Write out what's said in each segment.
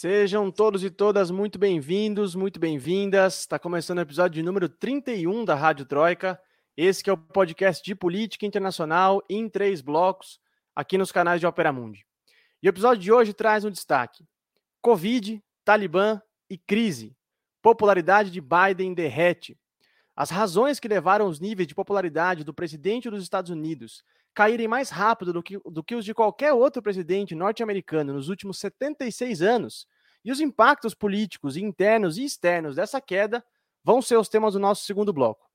Sejam todos e todas muito bem-vindos, muito bem-vindas. Está começando o episódio número 31 da Rádio Troika. Esse é o podcast de política internacional em três blocos, aqui nos canais de Opera Mundi. E o episódio de hoje traz um destaque: Covid, Talibã e crise. Popularidade de Biden derrete. As razões que levaram os níveis de popularidade do presidente dos Estados Unidos caírem mais rápido do que, do que os de qualquer outro presidente norte-americano nos últimos 76 anos, e os impactos políticos internos e externos dessa queda vão ser os temas do nosso segundo bloco.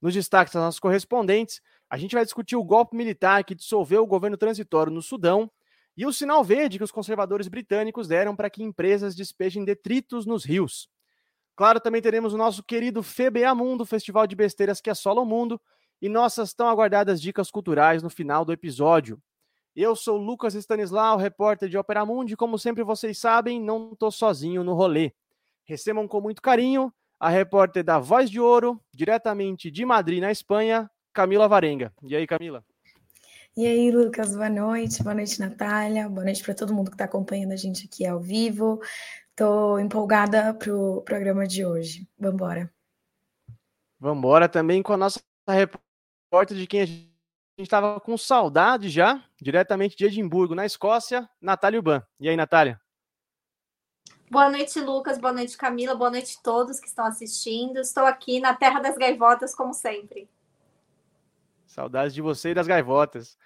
Nos destaques das nossas correspondentes, a gente vai discutir o golpe militar que dissolveu o governo transitório no Sudão e o sinal verde que os conservadores britânicos deram para que empresas despejem detritos nos rios. Claro, também teremos o nosso querido FBA Mundo, festival de besteiras que assola o mundo, e nossas tão aguardadas dicas culturais no final do episódio. Eu sou Lucas Stanislau, repórter de Opera Mundi, como sempre vocês sabem, não estou sozinho no rolê. Recebam com muito carinho a repórter da Voz de Ouro, diretamente de Madrid, na Espanha, Camila Varenga. E aí, Camila? E aí, Lucas, boa noite, boa noite, Natália, boa noite para todo mundo que está acompanhando a gente aqui ao vivo. Estou empolgada para o programa de hoje. Vamos embora também com a nossa repórter de quem a gente estava com saudade já, diretamente de Edimburgo, na Escócia, Natália Uban. E aí, Natália? Boa noite, Lucas. Boa noite, Camila. Boa noite a todos que estão assistindo. Estou aqui na Terra das Gaivotas, como sempre. Saudades de você e das gaivotas.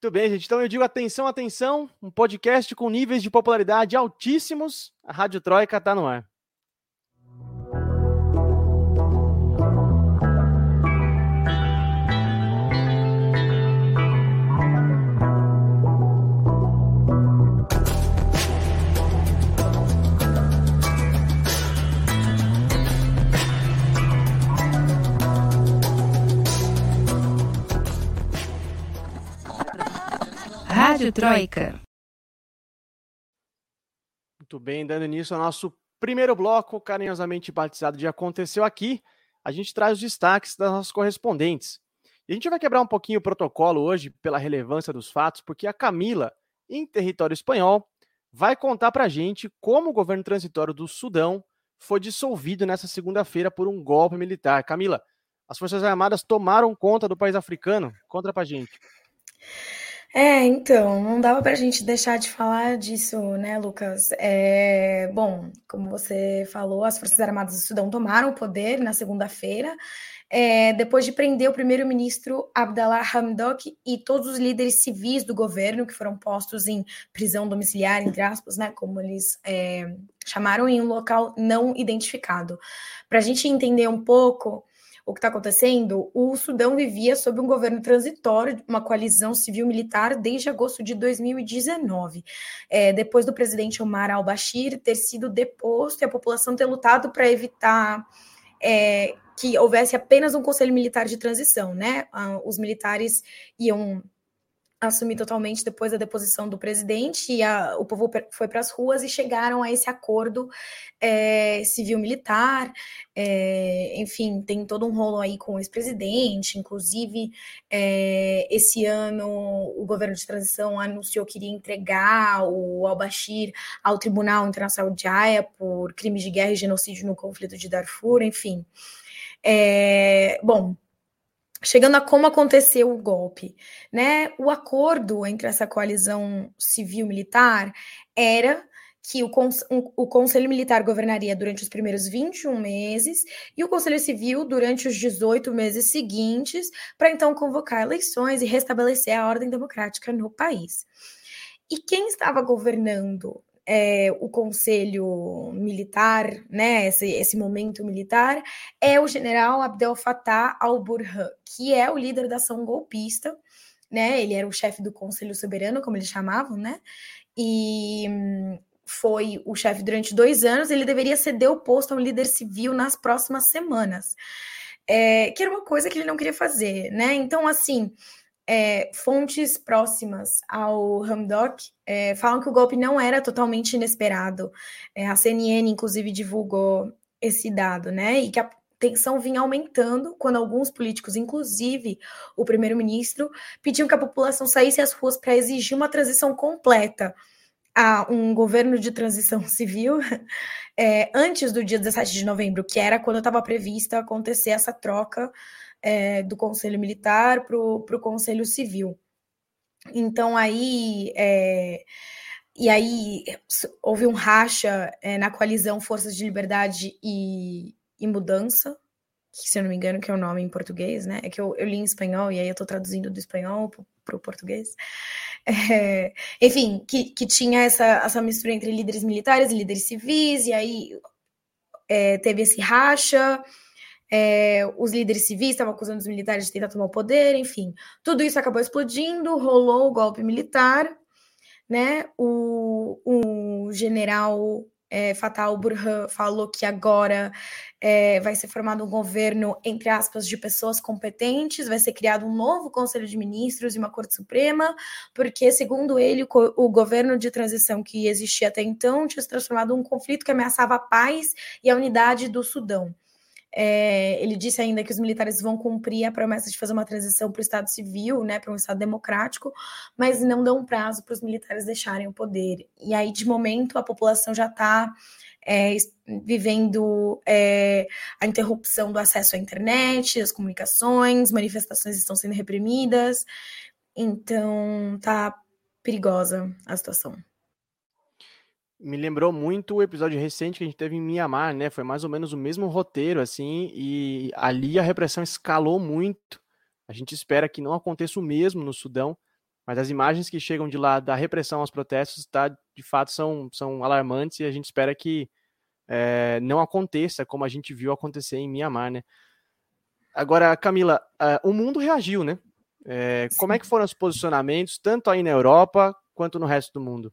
Muito bem, gente. Então eu digo atenção, atenção. Um podcast com níveis de popularidade altíssimos. A Rádio Troika está no ar. Rádio Troika. Muito bem, dando início ao nosso primeiro bloco, carinhosamente batizado de Aconteceu Aqui, a gente traz os destaques das nossas correspondentes. E a gente vai quebrar um pouquinho o protocolo hoje pela relevância dos fatos, porque a Camila, em território espanhol, vai contar para a gente como o governo transitório do Sudão foi dissolvido nessa segunda-feira por um golpe militar. Camila, as Forças Armadas tomaram conta do país africano? Conta para a gente. É, então, não dava para a gente deixar de falar disso, né, Lucas? É, bom, como você falou, as Forças Armadas do Sudão tomaram o poder na segunda-feira, é, depois de prender o primeiro-ministro Abdallah Hamdok e todos os líderes civis do governo que foram postos em prisão domiciliar, entre aspas, né, como eles é, chamaram, em um local não identificado. Para a gente entender um pouco o que está acontecendo, o Sudão vivia sob um governo transitório, uma coalizão civil-militar, desde agosto de 2019, é, depois do presidente Omar al-Bashir ter sido deposto e a população ter lutado para evitar é, que houvesse apenas um conselho militar de transição, né? Ah, os militares iam assumir totalmente depois da deposição do presidente e a, o povo foi para as ruas e chegaram a esse acordo é, civil-militar. É, enfim, tem todo um rolo aí com o ex-presidente. Inclusive, é, esse ano o governo de transição anunciou que iria entregar o al-Bashir ao Tribunal Internacional de Haia por crimes de guerra e genocídio no conflito de Darfur. Enfim. É, bom, chegando a como aconteceu o golpe, né? O acordo entre essa coalizão civil-militar era que o, um, o Conselho Militar governaria durante os primeiros 21 meses e o Conselho Civil durante os 18 meses seguintes, para então convocar eleições e restabelecer a ordem democrática no país. E quem estava governando é, o conselho militar, né, esse, esse momento militar, é o general Abdel Fattah al-Burhan, que é o líder da ação golpista, né, ele era o chefe do Conselho Soberano, como eles chamavam, né, e hum, foi o chefe durante dois anos, ele deveria ceder o posto ao líder civil nas próximas semanas, é, que era uma coisa que ele não queria fazer, né, então, assim, é, fontes próximas ao Hamdok é, falam que o golpe não era totalmente inesperado. É, a CNN, inclusive, divulgou esse dado, né? E que a tensão vinha aumentando quando alguns políticos, inclusive o primeiro-ministro, pediam que a população saísse às ruas para exigir uma transição completa a um governo de transição civil é, antes do dia 17 de novembro, que era quando estava prevista acontecer essa troca é, do Conselho Militar para o Conselho Civil. Então aí é, e aí houve um racha é, na coalizão Forças de Liberdade e, e Mudança, que se eu não me engano que é o nome em português, né? É que eu, eu li em espanhol e aí eu estou traduzindo do espanhol para o português. É, enfim, que, que tinha essa, essa mistura entre líderes militares e líderes civis, e aí é, teve esse racha, é, os líderes civis estavam acusando os militares de tentar tomar o poder, enfim. Tudo isso acabou explodindo, rolou o golpe militar, né? O, o general é, Fatal Burhan falou que agora é, vai ser formado um governo, entre aspas, de pessoas competentes, vai ser criado um novo Conselho de Ministros e uma Corte Suprema, porque, segundo ele, o, o governo de transição que existia até então tinha se transformado em um conflito que ameaçava a paz e a unidade do Sudão. É, ele disse ainda que os militares vão cumprir a promessa de fazer uma transição para o Estado civil, né, para um Estado democrático, mas não dão prazo para os militares deixarem o poder. E aí, de momento, a população já está é, vivendo é, a interrupção do acesso à internet, as comunicações, manifestações estão sendo reprimidas, então tá perigosa a situação me lembrou muito o episódio recente que a gente teve em Mianmar, né? Foi mais ou menos o mesmo roteiro, assim, e ali a repressão escalou muito. A gente espera que não aconteça o mesmo no Sudão, mas as imagens que chegam de lá da repressão aos protestos, tá, de fato, são, são alarmantes e a gente espera que é, não aconteça como a gente viu acontecer em Mianmar, né? Agora, Camila, uh, o mundo reagiu, né? É, como é que foram os posicionamentos, tanto aí na Europa quanto no resto do mundo?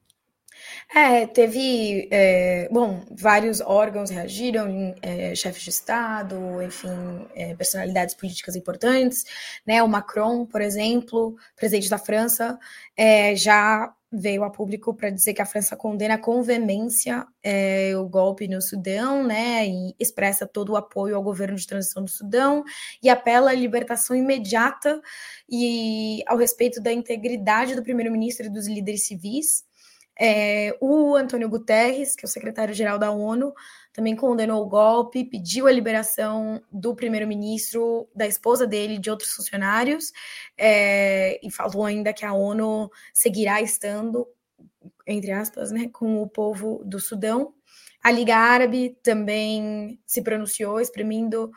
É, teve, é, bom, vários órgãos reagiram, é, chefes de Estado, enfim, é, personalidades políticas importantes, né? O Macron, por exemplo, presidente da França, é, já veio a público para dizer que a França condena com veemência é, o golpe no Sudão, né? E expressa todo o apoio ao governo de transição do Sudão e apela à libertação imediata e ao respeito da integridade do primeiro-ministro e dos líderes civis. É, o Antônio Guterres, que é o secretário-geral da ONU, também condenou o golpe, pediu a liberação do primeiro-ministro, da esposa dele, de outros funcionários, é, e falou ainda que a ONU seguirá estando, entre aspas, né, com o povo do Sudão. A Liga Árabe também se pronunciou, exprimindo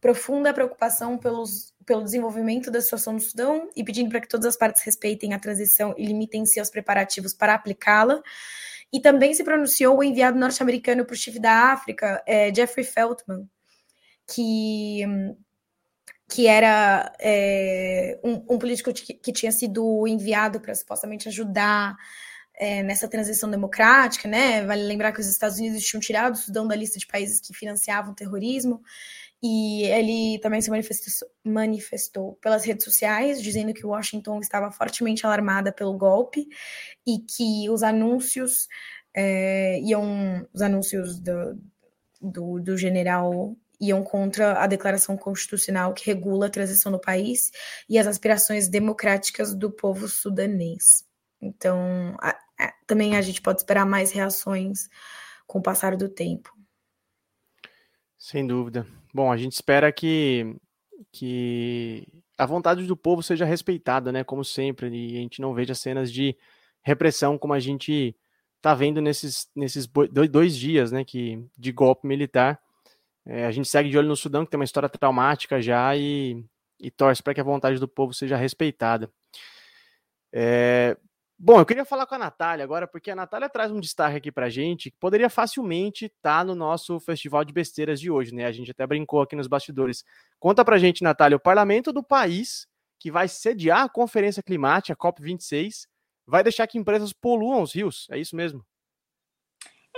profunda preocupação pelos pelo desenvolvimento da situação no Sudão e pedindo para que todas as partes respeitem a transição e limitem seus preparativos para aplicá-la. E também se pronunciou o enviado norte-americano para o chifre da África, é, Jeffrey Feltman, que, que era é, um, um, político que, tinha sido enviado para supostamente ajudar é, nessa transição democrática, né? Vale lembrar que os Estados Unidos tinham tirado o Sudão da lista de países que financiavam terrorismo. E ele também se manifestou, pelas redes sociais, dizendo que Washington estava fortemente alarmada pelo golpe e que os anúncios é, iam, os anúncios do, do, do general iam contra a declaração constitucional que regula a transição no país e as aspirações democráticas do povo sudanês. Então, a, a, também a gente pode esperar mais reações com o passar do tempo. Sem dúvida. Bom, a gente espera que, que a vontade do povo seja respeitada, né? Como sempre, e a gente não veja cenas de repressão como a gente está vendo nesses, nesses dois dias, né? Que, de golpe militar. É, a gente segue de olho no Sudão, que tem uma história traumática já, e, e torce para que a vontade do povo seja respeitada. É, Bom, eu queria falar com a Natália agora, porque a Natália traz um destaque aqui pra gente que poderia facilmente estar tá no nosso festival de besteiras de hoje, né? A gente até brincou aqui nos bastidores. Conta pra gente, Natália, o parlamento do país que vai sediar a Conferência Climática, a COP26, vai deixar que empresas poluam os rios, é isso mesmo?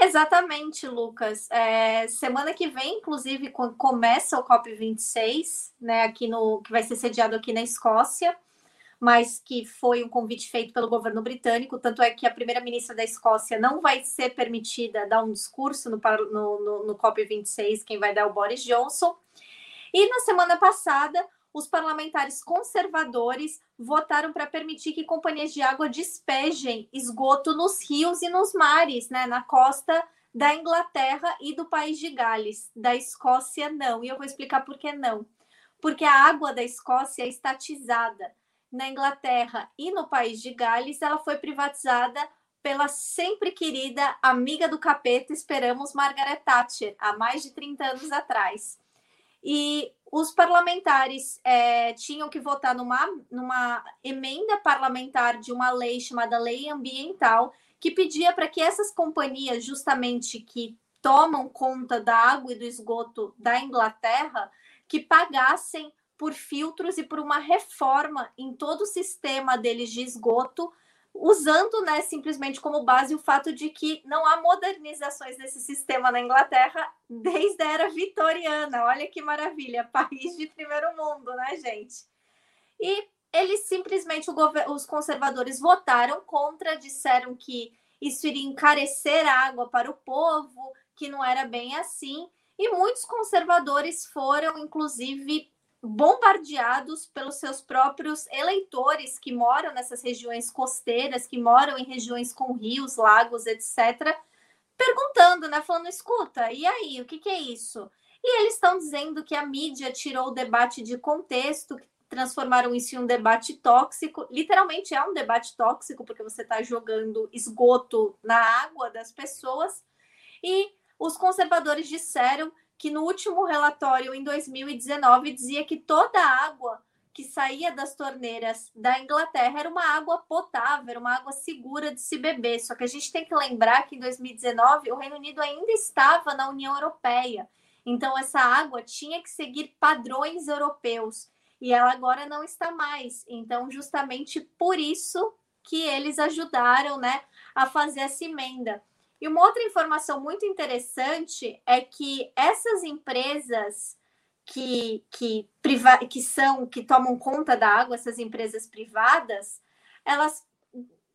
Exatamente, Lucas. É, semana que vem, inclusive, começa o COP26, né, aqui no, que vai ser sediado aqui na Escócia mas que foi um convite feito pelo governo britânico. Tanto é que a primeira-ministra da Escócia não vai ser permitida dar um discurso no, no, no, no COP26, quem vai dar é o Boris Johnson. E na semana passada, os parlamentares conservadores votaram para permitir que companhias de água despejem esgoto nos rios e nos mares, né, na costa da Inglaterra e do país de Gales. Da Escócia, não. E eu vou explicar por que não. Porque a água da Escócia é estatizada. Na Inglaterra e no país de Gales, ela foi privatizada pela sempre querida amiga do capeta, esperamos, Margaret Thatcher, há mais de 30 anos atrás. E os parlamentares é, tinham que votar numa, numa emenda parlamentar de uma lei chamada Lei Ambiental, que pedia para que essas companhias, justamente que tomam conta da água e do esgoto da Inglaterra, que pagassem por filtros e por uma reforma em todo o sistema deles de esgoto, usando né, simplesmente como base o fato de que não há modernizações desse sistema na Inglaterra desde a era vitoriana. Olha que maravilha, país de primeiro mundo, né, gente? E eles simplesmente, os conservadores votaram contra, disseram que isso iria encarecer a água para o povo, que não era bem assim. E muitos conservadores foram, inclusive, bombardeados pelos seus próprios eleitores que moram nessas regiões costeiras, que moram em regiões com rios, lagos, etc., perguntando, né? Falando, escuta, e aí, o que, que é isso? E eles estão dizendo que a mídia tirou o debate de contexto, transformaram isso em um debate tóxico. Literalmente é um debate tóxico, porque você está jogando esgoto na água das pessoas. E os conservadores disseram que no último relatório, em 2019, dizia que toda a água que saía das torneiras da Inglaterra era uma água potável, uma água segura de se beber. Só que a gente tem que lembrar que em 2019 o Reino Unido ainda estava na União Europeia. Então essa água tinha que seguir padrões europeus e ela agora não está mais. Então, justamente por isso que eles ajudaram, né, a fazer essa emenda. E uma outra informação muito interessante é que essas empresas que, que, priva que são, que tomam conta da água, essas empresas privadas, elas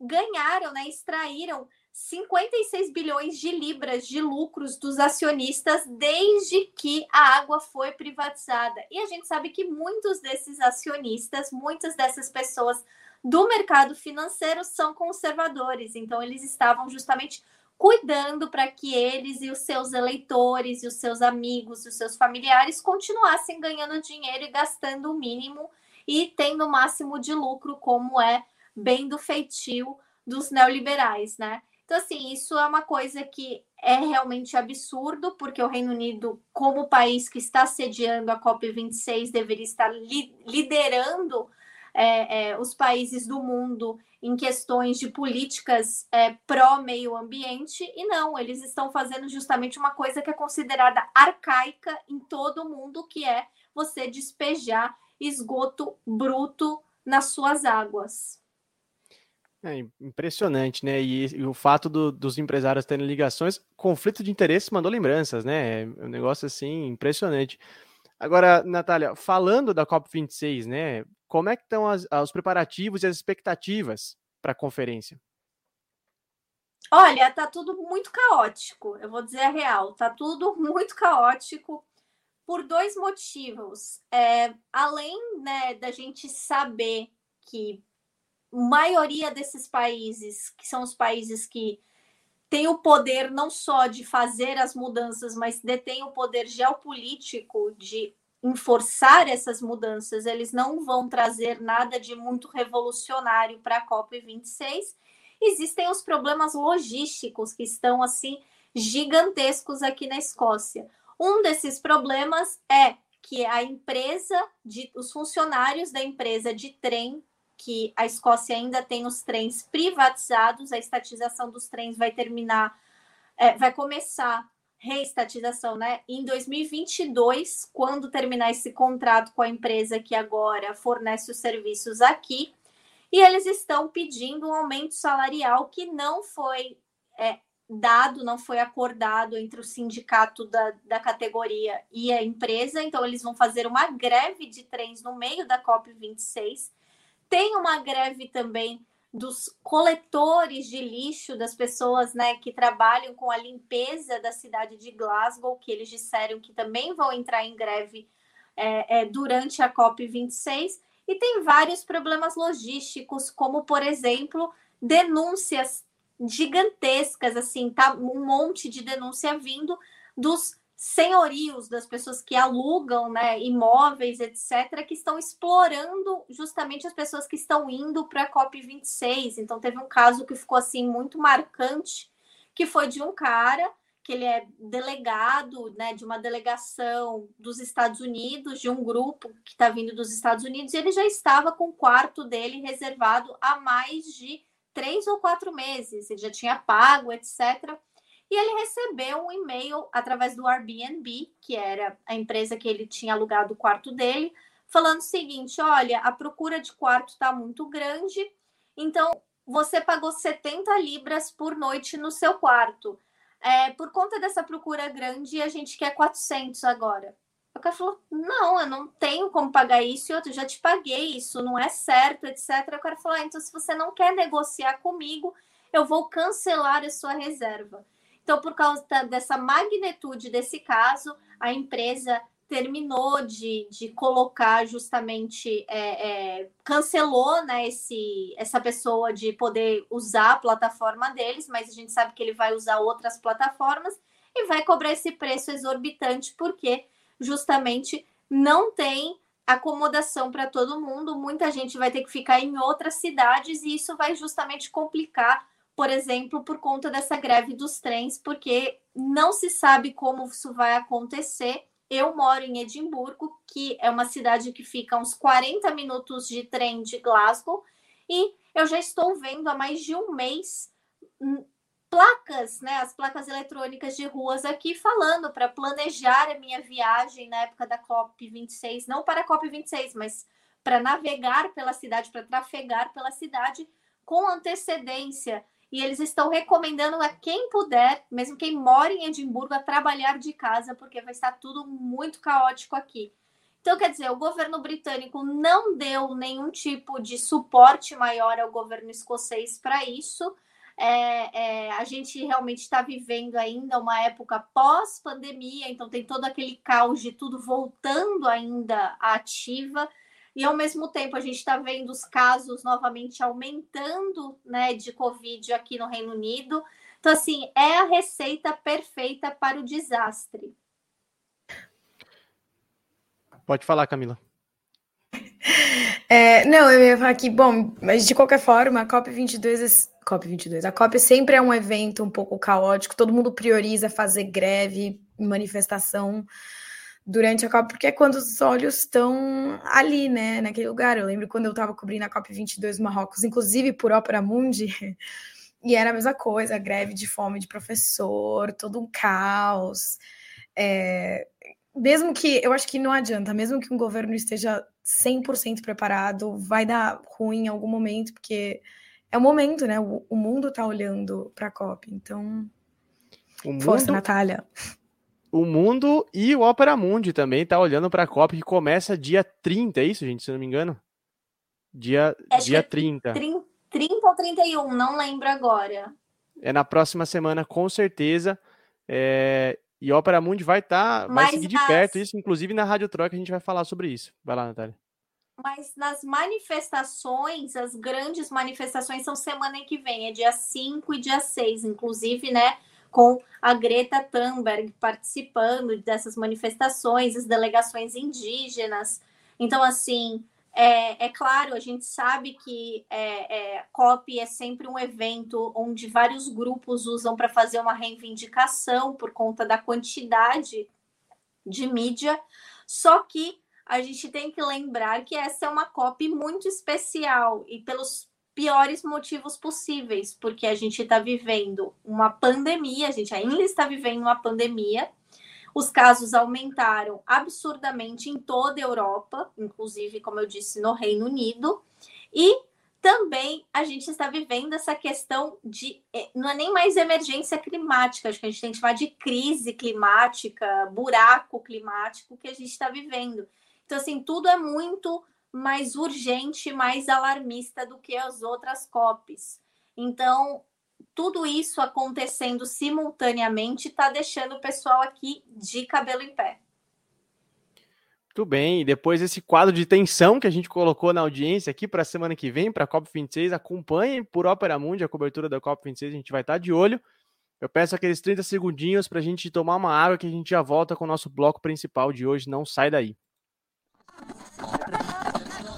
ganharam, né, extraíram 56 bilhões de libras de lucros dos acionistas desde que a água foi privatizada. E a gente sabe que muitos desses acionistas, muitas dessas pessoas do mercado financeiro são conservadores, então eles estavam justamente cuidando para que eles e os seus eleitores e os seus amigos e os seus familiares continuassem ganhando dinheiro e gastando o mínimo e tendo o máximo de lucro, como é bem do feitio dos neoliberais, né? Então, assim, isso é uma coisa que é realmente absurdo, porque o Reino Unido, como país que está sediando a COP26, deveria estar li liderando é, é, os países do mundo em questões de políticas é, pró-meio ambiente, e não, eles estão fazendo justamente uma coisa que é considerada arcaica em todo o mundo, que é você despejar esgoto bruto nas suas águas. É impressionante, né? E, e o fato do, dos empresários terem ligações, conflito de interesse mandou lembranças, né? É um negócio assim impressionante. Agora, Natália, falando da COP26, né? Como é que estão as, os preparativos e as expectativas para a conferência? Olha, tá tudo muito caótico. Eu vou dizer a real, tá tudo muito caótico por dois motivos. É, além né, da gente saber que maioria desses países, que são os países que têm o poder não só de fazer as mudanças, mas detêm o poder geopolítico de enforçar essas mudanças, eles não vão trazer nada de muito revolucionário para a COP26. Existem os problemas logísticos que estão assim gigantescos aqui na Escócia. Um desses problemas é que a empresa de os funcionários da empresa de trem que a Escócia ainda tem os trens privatizados, a estatização dos trens vai terminar, é, vai começar reestatização, né? Em 2022, quando terminar esse contrato com a empresa que agora fornece os serviços aqui, e eles estão pedindo um aumento salarial que não foi é, dado, não foi acordado entre o sindicato da, da categoria e a empresa, então eles vão fazer uma greve de trens no meio da COP26 tem uma greve também dos coletores de lixo, das pessoas né, que trabalham com a limpeza da cidade de Glasgow, que eles disseram que também vão entrar em greve é, é, durante a COP26 e tem vários problemas logísticos, como, por exemplo, denúncias gigantescas, assim, tá um monte de denúncia vindo dos senhorios, das pessoas que alugam né, imóveis, etc., que estão explorando justamente as pessoas que estão indo para a COP26. Então, teve um caso que ficou assim muito marcante, que foi de um cara que ele é delegado né, de uma delegação dos Estados Unidos, de um grupo que está vindo dos Estados Unidos, e ele já estava com o quarto dele reservado há mais de três ou quatro meses, ele já tinha pago, etc. E ele recebeu um e-mail através do Airbnb, que era a empresa que ele tinha alugado o quarto dele, falando o seguinte: olha, a procura de quarto está muito grande, então você pagou 70 libras por noite no seu quarto. É, por conta dessa procura grande, a gente quer 400 agora. O cara falou: não, eu não tenho como pagar isso, e outro, já te paguei, isso não é certo, etc. O cara falou: ah, então se você não quer negociar comigo, eu vou cancelar a sua reserva. Então, por causa dessa magnitude desse caso, a empresa terminou de, de colocar justamente, é, é, cancelou né, esse, essa pessoa de poder usar a plataforma deles, mas a gente sabe que ele vai usar outras plataformas e vai cobrar esse preço exorbitante, porque justamente não tem acomodação para todo mundo, muita gente vai ter que ficar em outras cidades e isso vai justamente complicar por exemplo, por conta dessa greve dos trens, porque não se sabe como isso vai acontecer. Eu moro em Edimburgo, que é uma cidade que fica uns 40 minutos de trem de Glasgow, e eu já estou vendo há mais de um mês hum, placas, né, as placas eletrônicas de ruas aqui falando para planejar a minha viagem na época da COP 26, não para a COP 26, mas para navegar pela cidade, para trafegar pela cidade com antecedência e eles estão recomendando a quem puder, mesmo quem mora em Edimburgo, a trabalhar de casa, porque vai estar tudo muito caótico aqui. Então, quer dizer, o governo britânico não deu nenhum tipo de suporte maior ao governo escocês para isso. É, é, a gente realmente está vivendo ainda uma época pós-pandemia, então tem todo aquele caos de tudo voltando ainda à ativa e ao mesmo tempo a gente está vendo os casos novamente aumentando né, de Covid aqui no Reino Unido. Então, assim, é a receita perfeita para o desastre. Pode falar, Camila. É, não, eu ia falar que, bom, mas de qualquer forma, a COP22, COP22, a COP sempre é um evento um pouco caótico, todo mundo prioriza fazer greve, manifestação, durante a Copa, porque é quando os olhos estão ali, né, naquele lugar. Eu lembro quando eu estava cobrindo a Copa 22 Marrocos, inclusive por Ópera Mundi, e era a mesma coisa, greve de fome de professor, todo um caos. É, mesmo que, eu acho que não adianta, mesmo que um governo esteja 100% preparado, vai dar ruim em algum momento, porque é o momento, né? O, o mundo está olhando para a COP, então. O Força, mundo... Natália o mundo e o Opera Mundi também tá olhando para a Copa que começa dia 30, é isso, gente, se não me engano? Dia, dia 30. 30. 30 ou 31, não lembro agora. É na próxima semana, com certeza. É... E Opera Mundi vai estar, tá, vai seguir de as... perto isso, inclusive na Rádio Troca a gente vai falar sobre isso. Vai lá, Natália. Mas nas manifestações, as grandes manifestações são semana que vem, é dia 5 e dia 6, inclusive, né? Com a Greta Thunberg participando dessas manifestações, as delegações indígenas. Então, assim, é, é claro, a gente sabe que é, é, COP é sempre um evento onde vários grupos usam para fazer uma reivindicação por conta da quantidade de mídia, só que a gente tem que lembrar que essa é uma COP muito especial e pelos piores motivos possíveis, porque a gente está vivendo uma pandemia, a gente ainda está vivendo uma pandemia. Os casos aumentaram absurdamente em toda a Europa, inclusive, como eu disse, no Reino Unido. E também a gente está vivendo essa questão de. Eh, não é nem mais emergência climática, acho que a gente tem que chamar de crise climática, buraco climático que a gente está vivendo. Então, assim, tudo é muito mais urgente, mais alarmista do que as outras COPs. Então, tudo isso acontecendo simultaneamente está deixando o pessoal aqui de cabelo em pé. Muito bem, e depois esse quadro de tensão que a gente colocou na audiência aqui para a semana que vem, para a COP26, acompanhem por Opera Mundi a cobertura da COP26, a gente vai estar tá de olho. Eu peço aqueles 30 segundinhos para a gente tomar uma água que a gente já volta com o nosso bloco principal de hoje, não sai daí.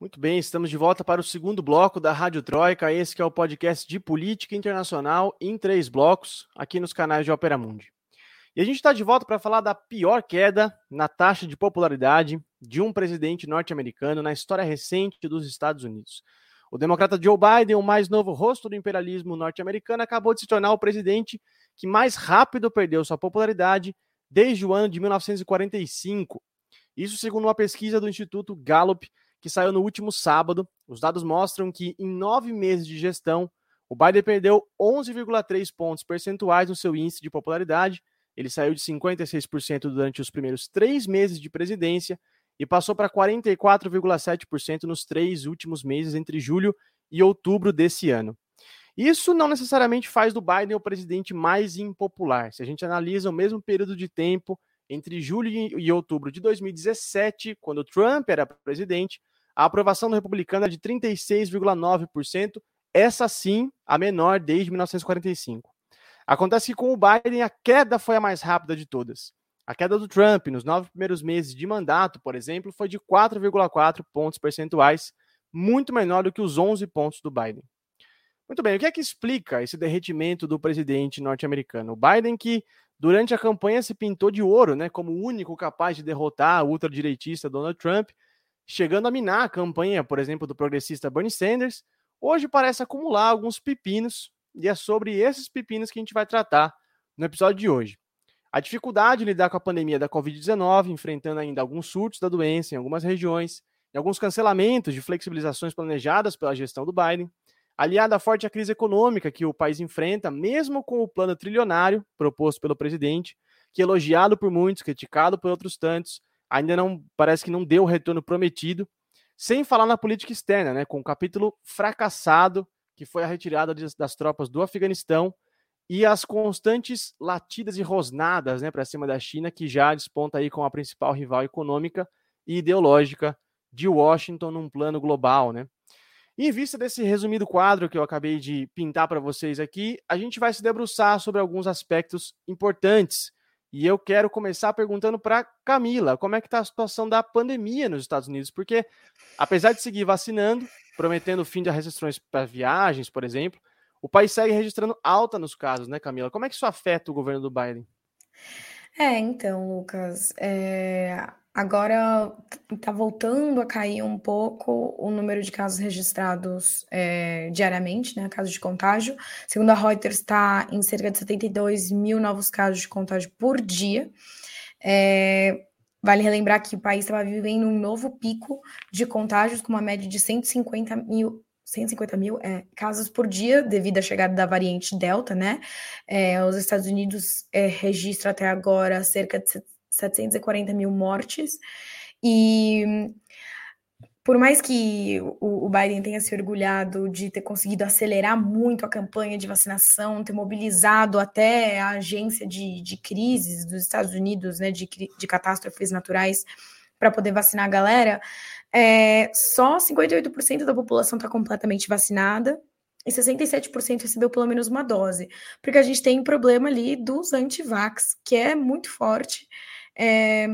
Muito bem, estamos de volta para o segundo bloco da Rádio Troika, esse que é o podcast de política internacional em três blocos, aqui nos canais de Opera Mundi. E a gente está de volta para falar da pior queda na taxa de popularidade de um presidente norte-americano na história recente dos Estados Unidos. O democrata Joe Biden, o mais novo rosto do imperialismo norte-americano, acabou de se tornar o presidente que mais rápido perdeu sua popularidade desde o ano de 1945. Isso segundo uma pesquisa do Instituto Gallup, que saiu no último sábado. Os dados mostram que em nove meses de gestão, o Biden perdeu 11,3 pontos percentuais no seu índice de popularidade. Ele saiu de 56% durante os primeiros três meses de presidência e passou para 44,7% nos três últimos meses, entre julho e outubro desse ano. Isso não necessariamente faz do Biden o presidente mais impopular. Se a gente analisa o mesmo período de tempo entre julho e outubro de 2017, quando Trump era presidente, a aprovação do republicano é de 36,9%, essa sim a menor desde 1945. Acontece que com o Biden a queda foi a mais rápida de todas. A queda do Trump nos nove primeiros meses de mandato, por exemplo, foi de 4,4 pontos percentuais, muito menor do que os 11 pontos do Biden. Muito bem, o que é que explica esse derretimento do presidente norte-americano? O Biden, que durante a campanha se pintou de ouro, né, como o único capaz de derrotar o ultradireitista Donald Trump, chegando a minar a campanha, por exemplo, do progressista Bernie Sanders, hoje parece acumular alguns pepinos, e é sobre esses pepinos que a gente vai tratar no episódio de hoje. A dificuldade de lidar com a pandemia da Covid-19, enfrentando ainda alguns surtos da doença em algumas regiões, e alguns cancelamentos de flexibilizações planejadas pela gestão do Biden, aliada à forte crise econômica que o país enfrenta, mesmo com o plano trilionário proposto pelo presidente, que elogiado por muitos, criticado por outros tantos, ainda não parece que não deu o retorno prometido, sem falar na política externa, né, com o capítulo fracassado que foi a retirada das tropas do Afeganistão e as constantes latidas e rosnadas né, para cima da China, que já desponta aí como a principal rival econômica e ideológica de Washington num plano global. Né? Em vista desse resumido quadro que eu acabei de pintar para vocês aqui, a gente vai se debruçar sobre alguns aspectos importantes. E eu quero começar perguntando para Camila, como é que está a situação da pandemia nos Estados Unidos? Porque, apesar de seguir vacinando, prometendo o fim das restrições para viagens, por exemplo, o país segue registrando alta nos casos, né, Camila? Como é que isso afeta o governo do Biden? É, então, Lucas, é, agora está voltando a cair um pouco o número de casos registrados é, diariamente, né, casos de contágio. Segundo a Reuters, está em cerca de 72 mil novos casos de contágio por dia. É, vale relembrar que o país estava vivendo um novo pico de contágios, com uma média de 150 mil 150 mil é, casos por dia devido à chegada da variante Delta, né? É, os Estados Unidos é, registram até agora cerca de 740 mil mortes. E por mais que o, Biden tenha se orgulhado de ter conseguido acelerar muito a campanha de vacinação, ter mobilizado até a agência de, de crises dos Estados Unidos, né, de, de catástrofes naturais, para poder vacinar a galera, é, só 58% da população está completamente vacinada e 67% recebeu pelo menos uma dose, porque a gente tem um problema ali dos antivax, que é muito forte, é,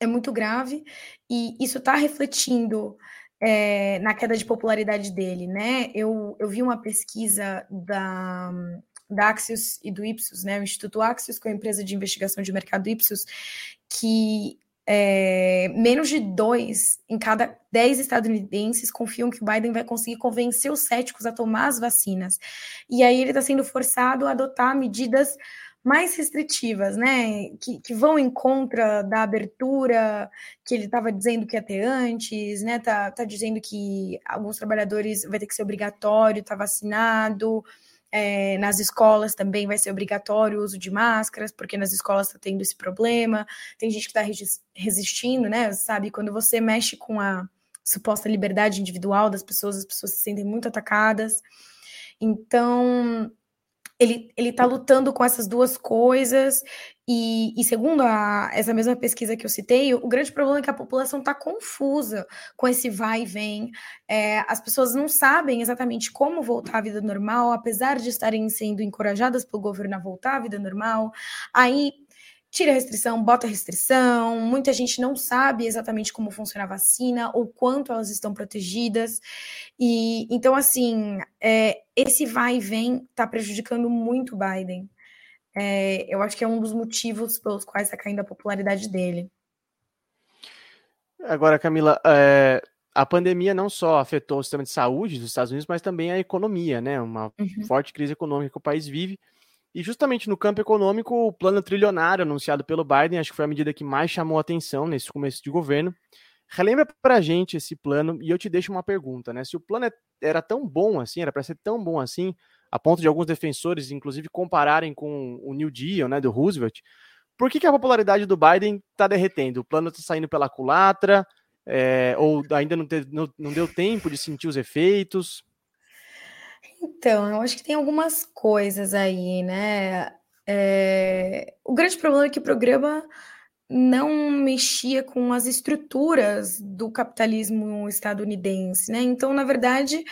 é muito grave, e isso está refletindo é, na queda de popularidade dele, né? Eu, eu vi uma pesquisa da, da Axios e do Ipsos, né? O Instituto Axios, com a empresa de investigação de mercado Ipsos, que é, menos de dois em cada dez estadunidenses confiam que o Biden vai conseguir convencer os céticos a tomar as vacinas. E aí ele está sendo forçado a adotar medidas mais restritivas, né? Que, que vão em contra da abertura que ele estava dizendo que ia ter antes, né? Tá, tá dizendo que alguns trabalhadores vai ter que ser obrigatório estar tá vacinado. É, nas escolas também vai ser obrigatório o uso de máscaras, porque nas escolas está tendo esse problema. Tem gente que está resistindo, né? Sabe, quando você mexe com a suposta liberdade individual das pessoas, as pessoas se sentem muito atacadas. Então, ele está lutando com essas duas coisas, e, e segundo a, essa mesma pesquisa que eu citei, o, o grande problema é que a população está confusa com esse vai e vem. É, as pessoas não sabem exatamente como voltar à vida normal, apesar de estarem sendo encorajadas pelo governo a voltar à vida normal. Aí tira a restrição, bota a restrição. Muita gente não sabe exatamente como funciona a vacina ou quanto elas estão protegidas. E então, assim, é, esse vai e vem está prejudicando muito o Biden. É, eu acho que é um dos motivos pelos quais está caindo a popularidade dele. Agora, Camila, é, a pandemia não só afetou o sistema de saúde dos Estados Unidos, mas também a economia, né? Uma uhum. forte crise econômica que o país vive. E justamente no campo econômico, o plano trilionário anunciado pelo Biden, acho que foi a medida que mais chamou atenção nesse começo de governo. Relembra para a gente esse plano e eu te deixo uma pergunta, né? Se o plano é, era tão bom assim, era para ser tão bom assim, a ponto de alguns defensores, inclusive, compararem com o New Deal, né, do Roosevelt, por que, que a popularidade do Biden está derretendo? O plano está saindo pela culatra, é, ou ainda não, te, não, não deu tempo de sentir os efeitos? Então, eu acho que tem algumas coisas aí, né? É... O grande problema é que o programa não mexia com as estruturas do capitalismo estadunidense, né? Então, na verdade,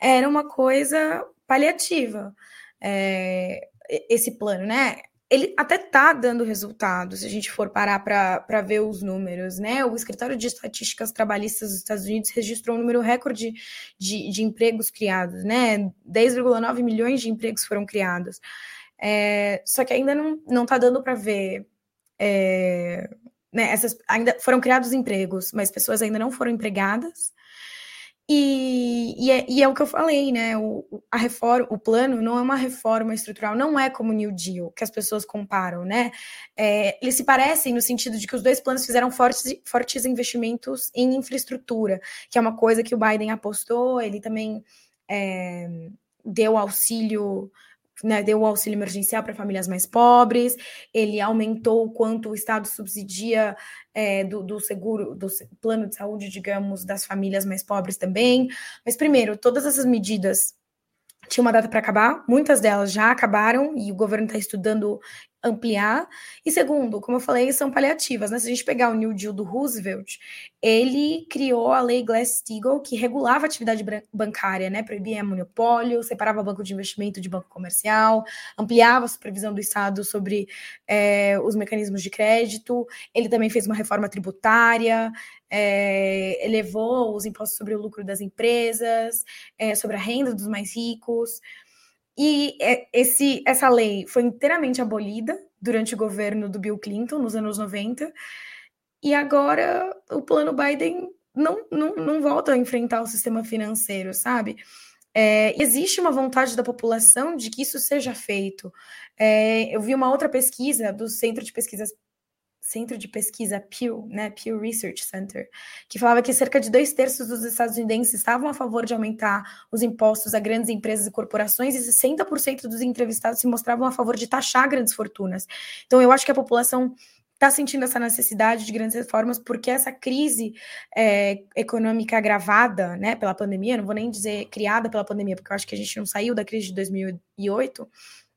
era uma coisa paliativa. É... Esse plano, né? Ele até está dando resultados, se a gente for parar para ver os números, né? O Escritório de Estatísticas Trabalhistas dos Estados Unidos registrou um número recorde de, de empregos criados, né? 10,9 milhões de empregos foram criados. É, só que ainda não está dando para ver. É, né, essas, ainda foram criados empregos, mas pessoas ainda não foram empregadas. E, e, é, e, é, o que eu falei, né? O, a reforma, o plano não é uma reforma estrutural, não é como o New Deal, que as pessoas comparam, né? É, eles se parecem no sentido de que os dois planos fizeram fortes, fortes investimentos em infraestrutura, que é uma coisa que o Biden apostou, ele também é, deu auxílio né, deu o auxílio emergencial para famílias mais pobres, ele aumentou o quanto o Estado subsidia é, do, do, seguro, do plano de saúde, digamos, das famílias mais pobres também. Mas, primeiro, todas essas medidas tinham uma data para acabar, muitas delas já acabaram e o governo está estudando ampliar. E segundo, como eu falei, são paliativas. Né? Se a gente pegar o New Deal do Roosevelt, ele criou a lei Glass-Steagall, que regulava a atividade bancária, né? proibia monopólio, separava banco de investimento de banco comercial, ampliava a supervisão do Estado sobre é, os mecanismos de crédito. Ele também fez uma reforma tributária, é, elevou os impostos sobre o lucro das empresas, é, sobre a renda dos mais ricos. E é, esse, essa lei foi inteiramente abolida durante o governo do Bill Clinton, nos anos 90, e agora o plano Biden não, não, não volta a enfrentar o sistema financeiro, sabe? É, existe uma vontade da população de que isso seja feito. É, eu vi uma outra pesquisa do Centro de Pesquisas centro de pesquisa Pew, né, Pew Research Center, que falava que cerca de dois terços dos estadunidenses estavam a favor de aumentar os impostos a grandes empresas e corporações e 60% dos entrevistados se mostravam a favor de taxar grandes fortunas. Então, eu acho que a população está sentindo essa necessidade de grandes reformas porque essa crise é, econômica agravada né, pela pandemia, não vou nem dizer criada pela pandemia, porque eu acho que a gente não saiu da crise de 2008, está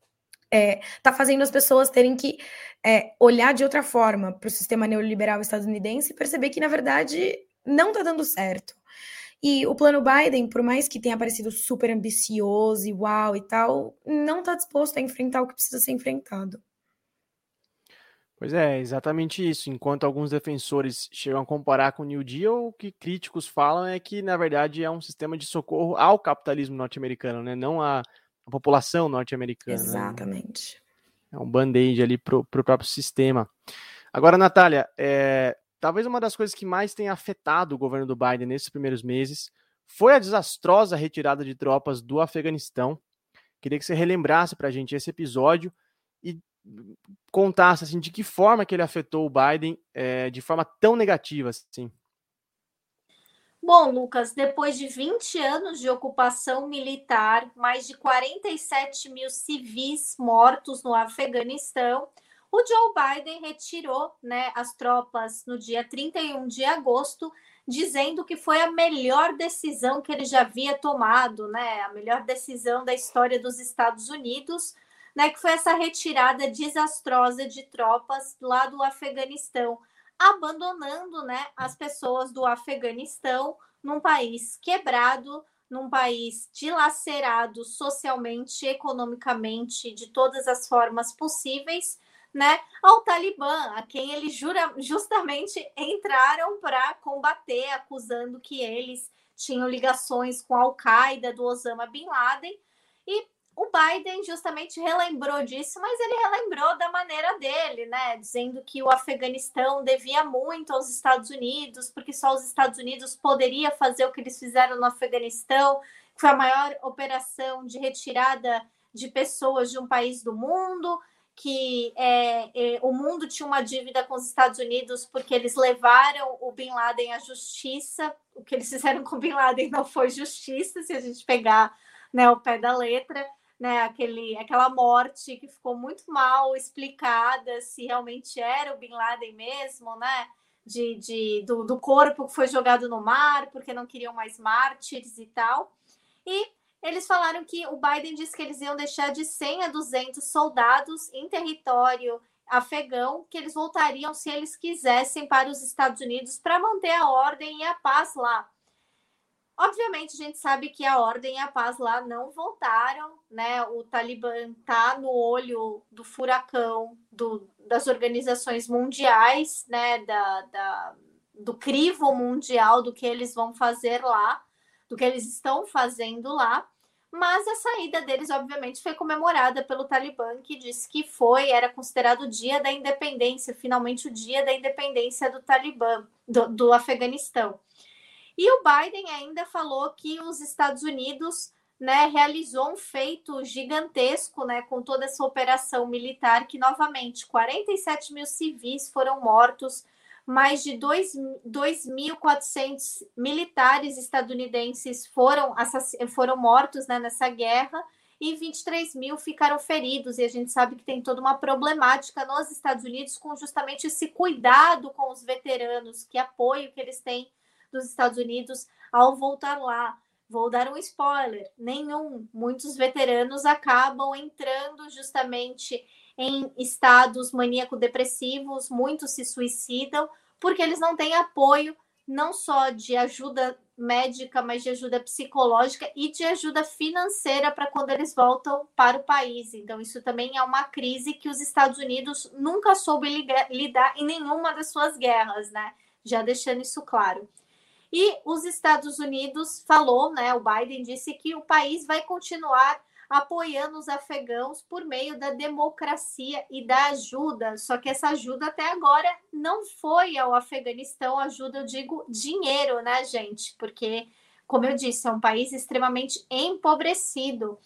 é, tá fazendo as pessoas terem que é, olhar de outra forma para o sistema neoliberal estadunidense e perceber que, na verdade, não está dando certo. E o plano Biden, por mais que tenha parecido super ambicioso e uau e tal, não está disposto a enfrentar o que precisa ser enfrentado. Pois é, exatamente isso. Enquanto alguns defensores chegam a comparar com o New Deal, o que críticos falam é que, na verdade, é um sistema de socorro ao capitalismo norte-americano, né? não a a população norte-americana. Né? Exatamente. Né? É um band-aid ali para o próprio sistema. Agora, Natália, é, talvez uma das coisas que mais tenha afetado o governo do Biden nesses primeiros meses foi a desastrosa retirada de tropas do Afeganistão. Queria que você relembrasse para a gente esse episódio e contasse assim, de que forma que ele afetou o Biden é, de forma tão negativa assim. Bom, Lucas, depois de 20 anos de ocupação militar, mais de 47 mil civis mortos no Afeganistão, o Joe Biden retirou né, as tropas no dia 31 de agosto, dizendo que foi a melhor decisão que ele já havia tomado, né, a melhor decisão da história dos Estados Unidos, né, que foi essa retirada desastrosa de tropas lá do Afeganistão, abandonando né, as pessoas do Afeganistão num país quebrado, num país dilacerado socialmente, economicamente, de todas as formas possíveis, né, ao Talibã, a quem eles jura, justamente entraram para combater, acusando que eles tinham ligações com a Al-Qaeda do Osama Bin Laden. E o Biden justamente relembrou disso, mas ele relembrou da maneira dele, né? Dizendo que o Afeganistão devia muito aos Estados Unidos, porque só os Estados Unidos poderia fazer o que eles fizeram no Afeganistão, que foi a maior operação de retirada de pessoas de um país do mundo, que é, é, o mundo tinha uma dívida com os Estados Unidos porque eles levaram o Bin Laden à justiça. O que eles fizeram com o Bin Laden não foi justiça, se a gente pegar né, o pé da letra né, aquele, aquela morte que ficou muito mal explicada se realmente era o Bin Laden mesmo, né? De, de, do, do corpo que foi jogado no mar, porque não queriam mais mártires e tal. E eles falaram que o Biden disse que eles iam deixar de 100 a 200 soldados em território afegão, que eles voltariam se eles quisessem para os Estados Unidos para manter a ordem e a paz lá. Obviamente, a gente sabe que a ordem e a paz lá não voltaram, né? O Talibã está no olho do furacão do, das organizações mundiais, né? Da, da, do crivo mundial do que eles vão fazer lá, do que eles estão fazendo lá. Mas a saída deles, obviamente, foi comemorada pelo Talibã, que disse que foi, era considerado o dia da independência, finalmente o dia da independência do Talibã, do, do Afeganistão. E o Biden ainda falou que os Estados Unidos né, realizou um feito gigantesco né, com toda essa operação militar, que novamente 47 mil civis foram mortos, mais de 2.400 militares estadunidenses foram, foram mortos né, nessa guerra e 23 mil ficaram feridos. E a gente sabe que tem toda uma problemática nos Estados Unidos com justamente esse cuidado com os veteranos, que apoio que eles têm dos Estados Unidos ao voltar lá. Vou dar um spoiler: nenhum. Muitos veteranos acabam entrando justamente em estados maníaco-depressivos, muitos se suicidam, porque eles não têm apoio não só de ajuda médica, mas de ajuda psicológica e de ajuda financeira para quando eles voltam para o país. Então, isso também é uma crise que os Estados Unidos nunca soube lidar em nenhuma das suas guerras, né? Já deixando isso claro. E os Estados Unidos falou, né? O Biden disse que o país vai continuar apoiando os afegãos por meio da democracia e da ajuda. Só que essa ajuda até agora não foi ao Afeganistão ajuda, eu digo dinheiro, né, gente? Porque, como eu disse, é um país extremamente empobrecido.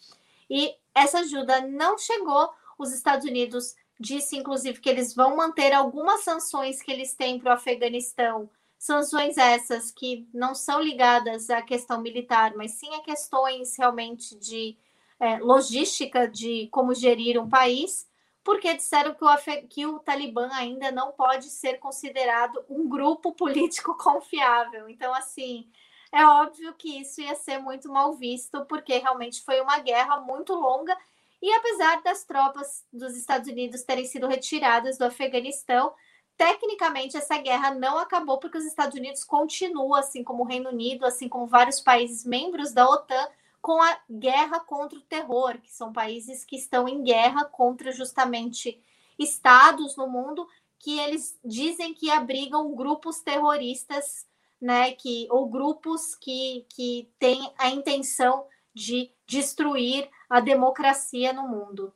E essa ajuda não chegou. Os Estados Unidos disse, inclusive, que eles vão manter algumas sanções que eles têm para o Afeganistão Sanções essas que não são ligadas à questão militar, mas sim a questões realmente de é, logística de como gerir um país, porque disseram que o, que o Talibã ainda não pode ser considerado um grupo político confiável. Então, assim, é óbvio que isso ia ser muito mal visto, porque realmente foi uma guerra muito longa. E apesar das tropas dos Estados Unidos terem sido retiradas do Afeganistão, Tecnicamente, essa guerra não acabou porque os Estados Unidos continuam, assim como o Reino Unido, assim como vários países membros da OTAN, com a guerra contra o terror, que são países que estão em guerra contra justamente estados no mundo que eles dizem que abrigam grupos terroristas, né, que ou grupos que, que têm a intenção de destruir a democracia no mundo.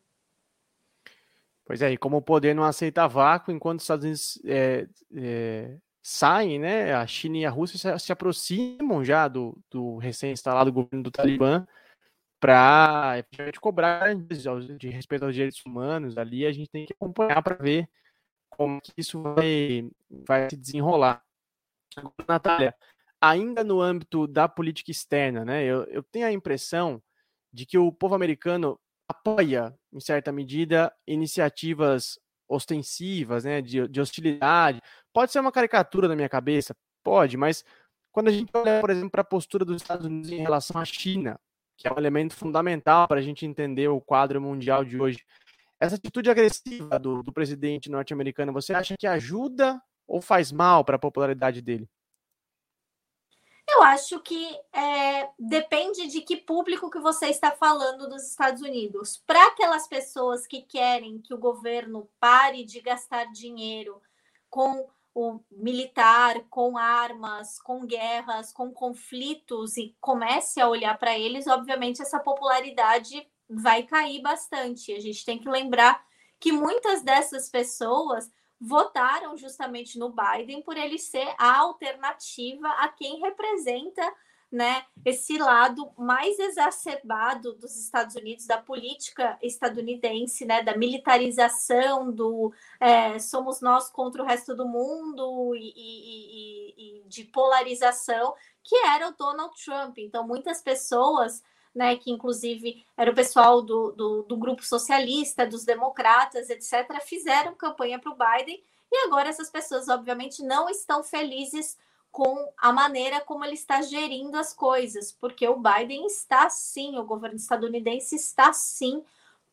Pois é, e como o poder não aceita vácuo, enquanto os Estados Unidos é, é, saem, né, a China e a Rússia se, se aproximam já do, do recém-instalado governo do Talibã, para cobrar de respeito aos direitos humanos. Ali a gente tem que acompanhar para ver como que isso vai, vai se desenrolar. Natália, ainda no âmbito da política externa, né, eu, eu tenho a impressão de que o povo americano apoia, em certa medida, iniciativas ostensivas, né, de, de hostilidade. Pode ser uma caricatura na minha cabeça, pode, mas quando a gente olha, por exemplo, para a postura dos Estados Unidos em relação à China, que é um elemento fundamental para a gente entender o quadro mundial de hoje, essa atitude agressiva do, do presidente norte-americano, você acha que ajuda ou faz mal para a popularidade dele? Eu acho que é, depende de que público que você está falando dos Estados Unidos. Para aquelas pessoas que querem que o governo pare de gastar dinheiro com o militar, com armas, com guerras, com conflitos e comece a olhar para eles, obviamente essa popularidade vai cair bastante. A gente tem que lembrar que muitas dessas pessoas votaram justamente no Biden por ele ser a alternativa a quem representa né, esse lado mais exacerbado dos Estados Unidos, da política estadunidense, né, da militarização, do é, somos nós contra o resto do mundo e, e, e, e de polarização, que era o Donald Trump. Então, muitas pessoas né, que inclusive era o pessoal do, do, do grupo socialista, dos democratas, etc., fizeram campanha para o Biden e agora essas pessoas, obviamente, não estão felizes com a maneira como ele está gerindo as coisas, porque o Biden está sim, o governo estadunidense está sim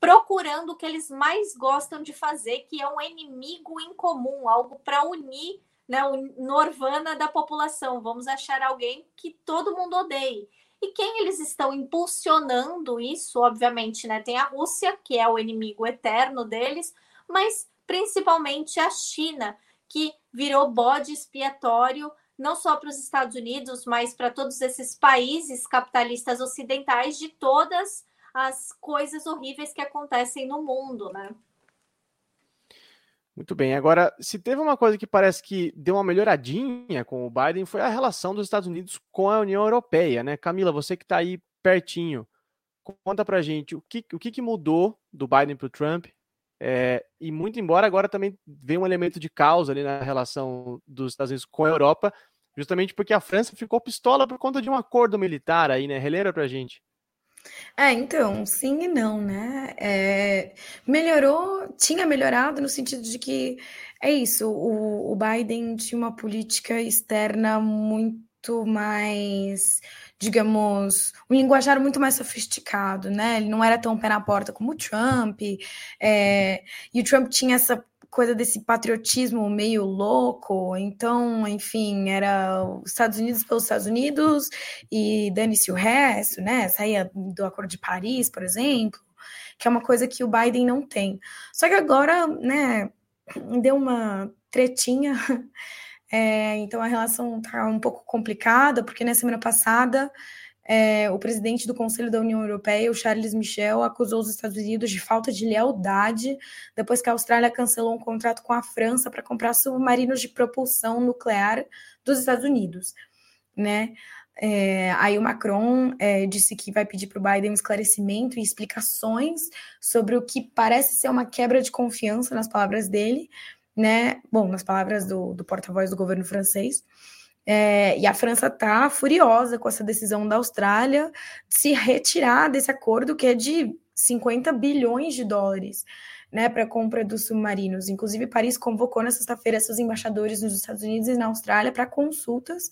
procurando o que eles mais gostam de fazer, que é um inimigo em comum, algo para unir né, o Norvana da população. Vamos achar alguém que todo mundo odeie. E quem eles estão impulsionando isso, obviamente, né? Tem a Rússia, que é o inimigo eterno deles, mas principalmente a China, que virou bode expiatório não só para os Estados Unidos, mas para todos esses países capitalistas ocidentais de todas as coisas horríveis que acontecem no mundo, né? Muito bem. Agora, se teve uma coisa que parece que deu uma melhoradinha com o Biden, foi a relação dos Estados Unidos com a União Europeia, né? Camila, você que está aí pertinho, conta pra gente o que, o que, que mudou do Biden para o Trump. É, e muito embora agora também venha um elemento de causa ali na relação dos Estados Unidos com a Europa, justamente porque a França ficou pistola por conta de um acordo militar aí, né? Relembra pra gente. É, então, sim e não, né? É, melhorou, tinha melhorado no sentido de que é isso, o, o Biden tinha uma política externa muito mais, digamos, um linguajar muito mais sofisticado, né? Ele não era tão pé na porta como o Trump, é, e o Trump tinha essa coisa desse patriotismo meio louco. Então, enfim, era os Estados Unidos pelos Estados Unidos e dane-se o resto, né? Saía do Acordo de Paris, por exemplo, que é uma coisa que o Biden não tem. Só que agora, né, deu uma tretinha. É, então a relação tá um pouco complicada, porque na semana passada é, o presidente do Conselho da União Europeia, o Charles Michel, acusou os Estados Unidos de falta de lealdade depois que a Austrália cancelou um contrato com a França para comprar submarinos de propulsão nuclear dos Estados Unidos, né? É, aí o Macron é, disse que vai pedir para o Biden um esclarecimento e explicações sobre o que parece ser uma quebra de confiança nas palavras dele, né? Bom, nas palavras do, do porta-voz do governo francês. É, e a França está furiosa com essa decisão da Austrália de se retirar desse acordo que é de 50 bilhões de dólares né, para compra dos submarinos. Inclusive, Paris convocou na sexta-feira seus embaixadores nos Estados Unidos e na Austrália para consultas,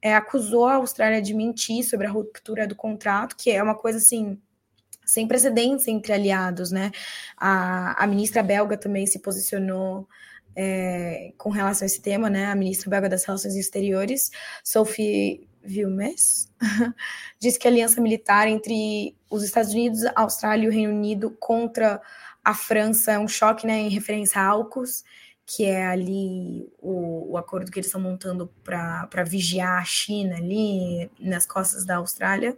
é, acusou a Austrália de mentir sobre a ruptura do contrato, que é uma coisa assim sem precedentes entre aliados, né? A, a ministra belga também se posicionou é, com relação a esse tema, né? A ministra belga das Relações Exteriores, Sophie Vilmes, disse que a aliança militar entre os Estados Unidos, a Austrália e o Reino Unido contra a França é um choque, né? Em referência a AUKUS, que é ali o, o acordo que eles estão montando para vigiar a China ali nas costas da Austrália.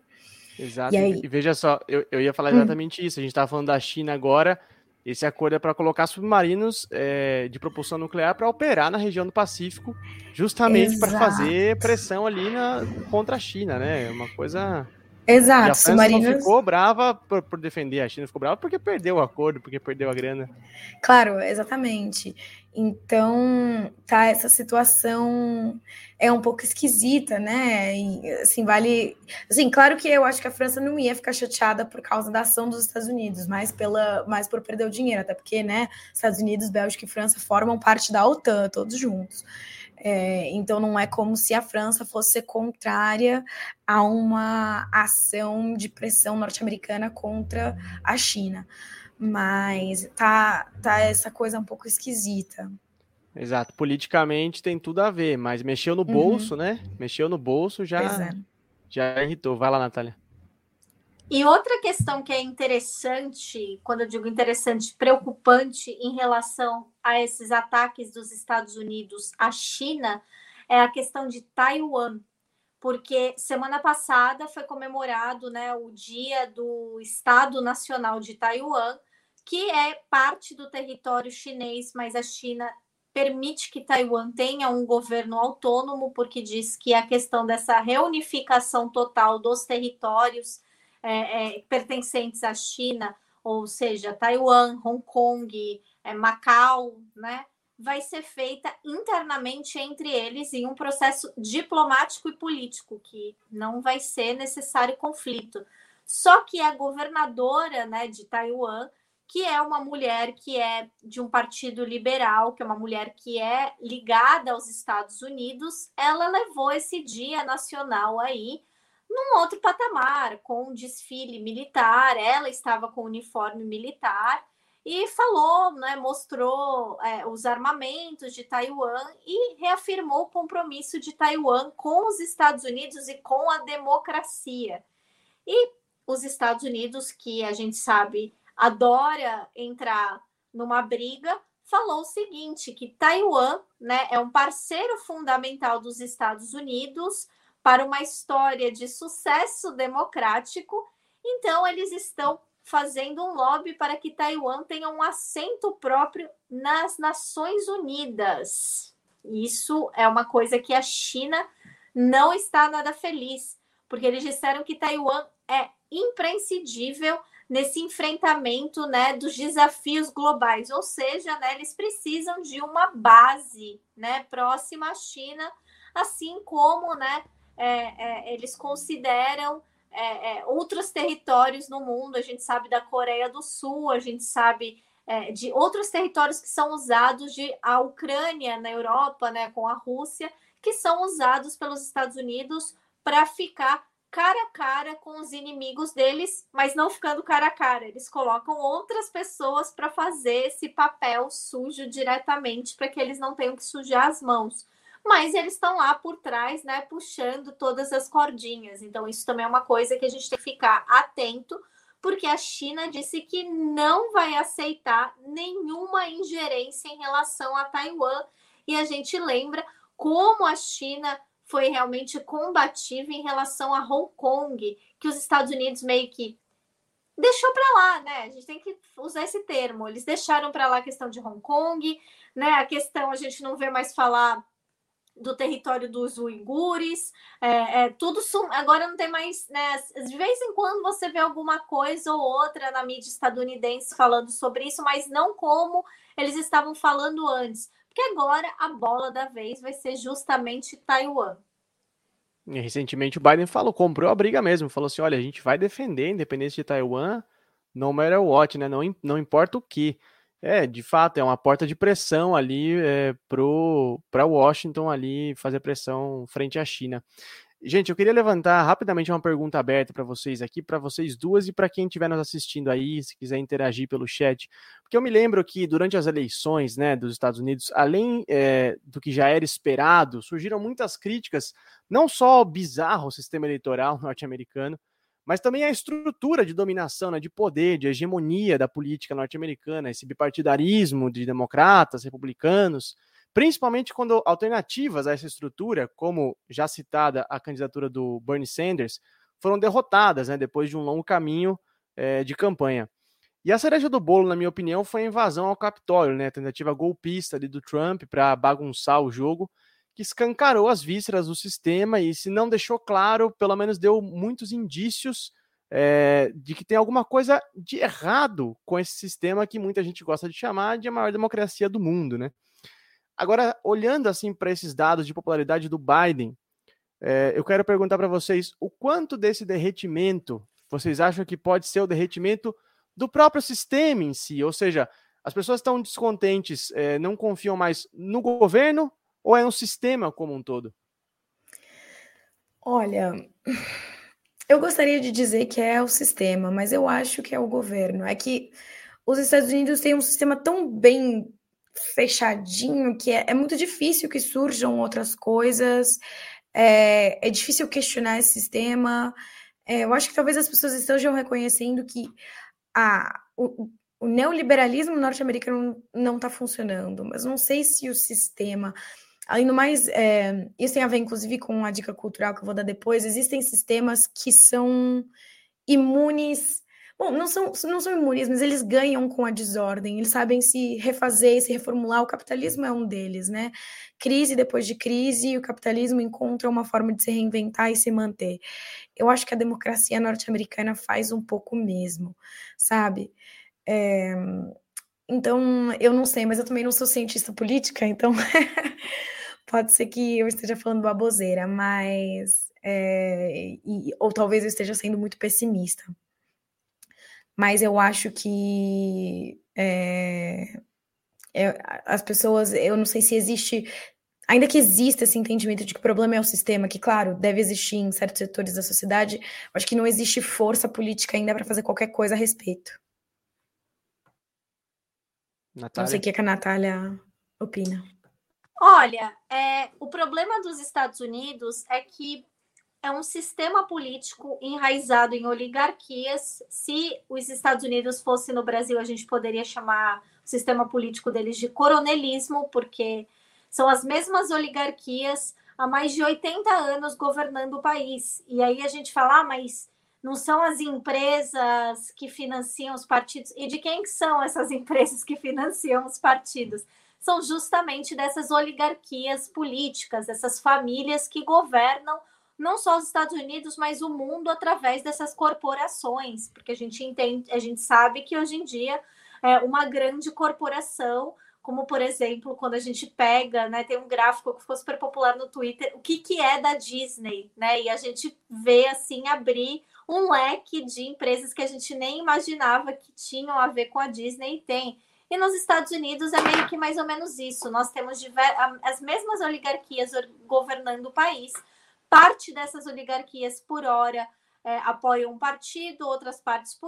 Exato. E, aí... e veja só, eu, eu ia falar hum. exatamente hum. isso. A gente estava falando da China agora esse acordo é para colocar submarinos é, de propulsão nuclear para operar na região do Pacífico, justamente para fazer pressão ali na, contra a China, né? É uma coisa Exato, e a França não ficou brava por, por, defender, a China ficou brava porque perdeu o acordo, porque perdeu a grana. Claro, exatamente. Então, tá, essa situação é um pouco esquisita, né? E, assim, vale. Assim, claro que eu acho que a França não ia ficar chateada por causa da ação dos Estados Unidos, mas, pela, mais por perder o dinheiro, até porque, né, Estados Unidos, Bélgica e França formam parte da OTAN, todos juntos. É, então, não é como se a França fosse contrária a uma ação de pressão norte-americana contra a China. Mas tá, tá essa coisa um pouco esquisita. Exato, politicamente tem tudo a ver, mas mexeu no uhum. bolso, né? Mexeu no bolso, já, é. já irritou. Vai lá, Natália. E outra questão que é interessante, quando eu digo interessante, preocupante em relação a esses ataques dos Estados Unidos à China, é a questão de Taiwan. Porque semana passada foi comemorado né, o dia do Estado Nacional de Taiwan, que é parte do território chinês, mas a China permite que Taiwan tenha um governo autônomo, porque diz que a questão dessa reunificação total dos territórios é, é, pertencentes à China, ou seja, Taiwan, Hong Kong, é, Macau, né, vai ser feita internamente entre eles em um processo diplomático e político, que não vai ser necessário conflito. Só que a governadora né, de Taiwan que é uma mulher que é de um partido liberal, que é uma mulher que é ligada aos Estados Unidos, ela levou esse dia nacional aí num outro patamar, com um desfile militar, ela estava com uniforme militar e falou, né, mostrou é, os armamentos de Taiwan e reafirmou o compromisso de Taiwan com os Estados Unidos e com a democracia. E os Estados Unidos, que a gente sabe adora entrar numa briga, falou o seguinte: que Taiwan né, é um parceiro fundamental dos Estados Unidos para uma história de sucesso democrático, então eles estão fazendo um lobby para que Taiwan tenha um assento próprio nas Nações Unidas. Isso é uma coisa que a China não está nada feliz, porque eles disseram que Taiwan é imprescindível nesse enfrentamento né, dos desafios globais, ou seja, né, eles precisam de uma base né, próxima à China, assim como né, é, é, eles consideram é, é outros territórios no mundo. A gente sabe da Coreia do Sul, a gente sabe é, de outros territórios que são usados de a Ucrânia na Europa, né, com a Rússia, que são usados pelos Estados Unidos para ficar cara a cara com os inimigos deles, mas não ficando cara a cara. Eles colocam outras pessoas para fazer esse papel sujo diretamente para que eles não tenham que sujar as mãos. Mas eles estão lá por trás, né, puxando todas as cordinhas. Então, isso também é uma coisa que a gente tem que ficar atento, porque a China disse que não vai aceitar nenhuma ingerência em relação a Taiwan. E a gente lembra como a China foi realmente combativa em relação a Hong Kong, que os Estados Unidos meio que deixou para lá, né? A gente tem que usar esse termo. Eles deixaram para lá a questão de Hong Kong, né? A questão a gente não vê mais falar do território dos uigures, é, é, tudo sum... agora não tem mais, né? De vez em quando você vê alguma coisa ou outra na mídia estadunidense falando sobre isso, mas não como eles estavam falando antes porque agora a bola da vez vai ser justamente Taiwan. Recentemente o Biden falou, comprou a briga mesmo, falou assim: olha, a gente vai defender a independência de Taiwan, no matter what, né? Não, não importa o que. É, de fato, é uma porta de pressão ali é, para Washington ali fazer pressão frente à China. Gente, eu queria levantar rapidamente uma pergunta aberta para vocês aqui, para vocês duas e para quem estiver nos assistindo aí, se quiser interagir pelo chat, porque eu me lembro que durante as eleições né, dos Estados Unidos, além é, do que já era esperado, surgiram muitas críticas, não só ao bizarro sistema eleitoral norte-americano, mas também à estrutura de dominação, né, de poder, de hegemonia da política norte-americana, esse bipartidarismo de democratas, republicanos, principalmente quando alternativas a essa estrutura, como já citada a candidatura do Bernie Sanders, foram derrotadas né, depois de um longo caminho é, de campanha. E a cereja do bolo, na minha opinião, foi a invasão ao Capitólio, né, a tentativa golpista ali do Trump para bagunçar o jogo, que escancarou as vísceras do sistema e, se não deixou claro, pelo menos deu muitos indícios é, de que tem alguma coisa de errado com esse sistema que muita gente gosta de chamar de a maior democracia do mundo, né? Agora, olhando assim para esses dados de popularidade do Biden, é, eu quero perguntar para vocês o quanto desse derretimento vocês acham que pode ser o derretimento do próprio sistema em si? Ou seja, as pessoas estão descontentes, é, não confiam mais no governo ou é no sistema como um todo? Olha, eu gostaria de dizer que é o sistema, mas eu acho que é o governo. É que os Estados Unidos têm um sistema tão bem fechadinho que é, é muito difícil que surjam outras coisas. É, é difícil questionar esse sistema. É, eu acho que talvez as pessoas estejam reconhecendo que a, o, o neoliberalismo norte-americano não está funcionando, mas não sei se o sistema. Além do mais, é, isso tem a ver, inclusive, com a dica cultural que eu vou dar depois. Existem sistemas que são imunes Bom, não são, não são imunes, mas eles ganham com a desordem, eles sabem se refazer, se reformular. O capitalismo é um deles, né? Crise depois de crise, o capitalismo encontra uma forma de se reinventar e se manter. Eu acho que a democracia norte-americana faz um pouco mesmo, sabe? É... Então, eu não sei, mas eu também não sou cientista política, então pode ser que eu esteja falando baboseira, mas. É... E, ou talvez eu esteja sendo muito pessimista mas eu acho que é, é, as pessoas, eu não sei se existe, ainda que exista esse entendimento de que o problema é o sistema, que, claro, deve existir em certos setores da sociedade, acho que não existe força política ainda para fazer qualquer coisa a respeito. Natália. Não sei o que, é que a Natália opina. Olha, é, o problema dos Estados Unidos é que é um sistema político enraizado em oligarquias. Se os Estados Unidos fosse no Brasil, a gente poderia chamar o sistema político deles de coronelismo, porque são as mesmas oligarquias há mais de 80 anos governando o país. E aí a gente fala, ah, mas não são as empresas que financiam os partidos. E de quem são essas empresas que financiam os partidos? São justamente dessas oligarquias políticas, essas famílias que governam não só os Estados Unidos, mas o mundo através dessas corporações, porque a gente entende, a gente sabe que hoje em dia é uma grande corporação, como por exemplo, quando a gente pega, né, tem um gráfico que ficou super popular no Twitter, o que, que é da Disney, né? E a gente vê assim abrir um leque de empresas que a gente nem imaginava que tinham a ver com a Disney e tem. E nos Estados Unidos é meio que mais ou menos isso. Nós temos as mesmas oligarquias governando o país, parte dessas oligarquias por hora é, apoiam um partido, outras partes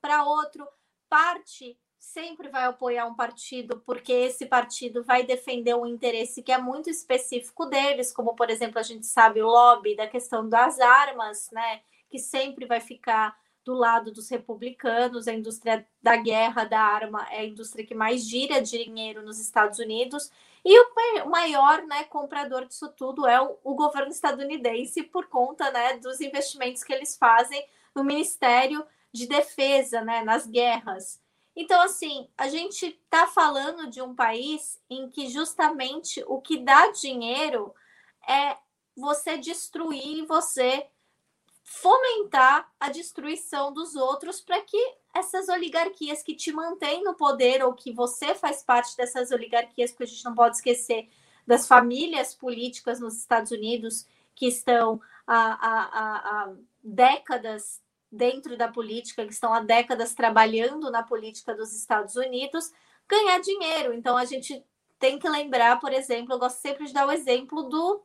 para outro, parte sempre vai apoiar um partido porque esse partido vai defender um interesse que é muito específico deles, como por exemplo a gente sabe o lobby da questão das armas, né, que sempre vai ficar do lado dos republicanos, a indústria da guerra da arma é a indústria que mais gira dinheiro nos Estados Unidos e o maior né, comprador disso tudo é o, o governo estadunidense, por conta né, dos investimentos que eles fazem no Ministério de Defesa, né, nas guerras. Então, assim, a gente está falando de um país em que justamente o que dá dinheiro é você destruir, você fomentar a destruição dos outros para que essas oligarquias que te mantêm no poder ou que você faz parte dessas oligarquias, porque a gente não pode esquecer das famílias políticas nos Estados Unidos que estão há, há, há décadas dentro da política, que estão há décadas trabalhando na política dos Estados Unidos, ganhar dinheiro. Então a gente tem que lembrar, por exemplo, eu gosto sempre de dar o exemplo do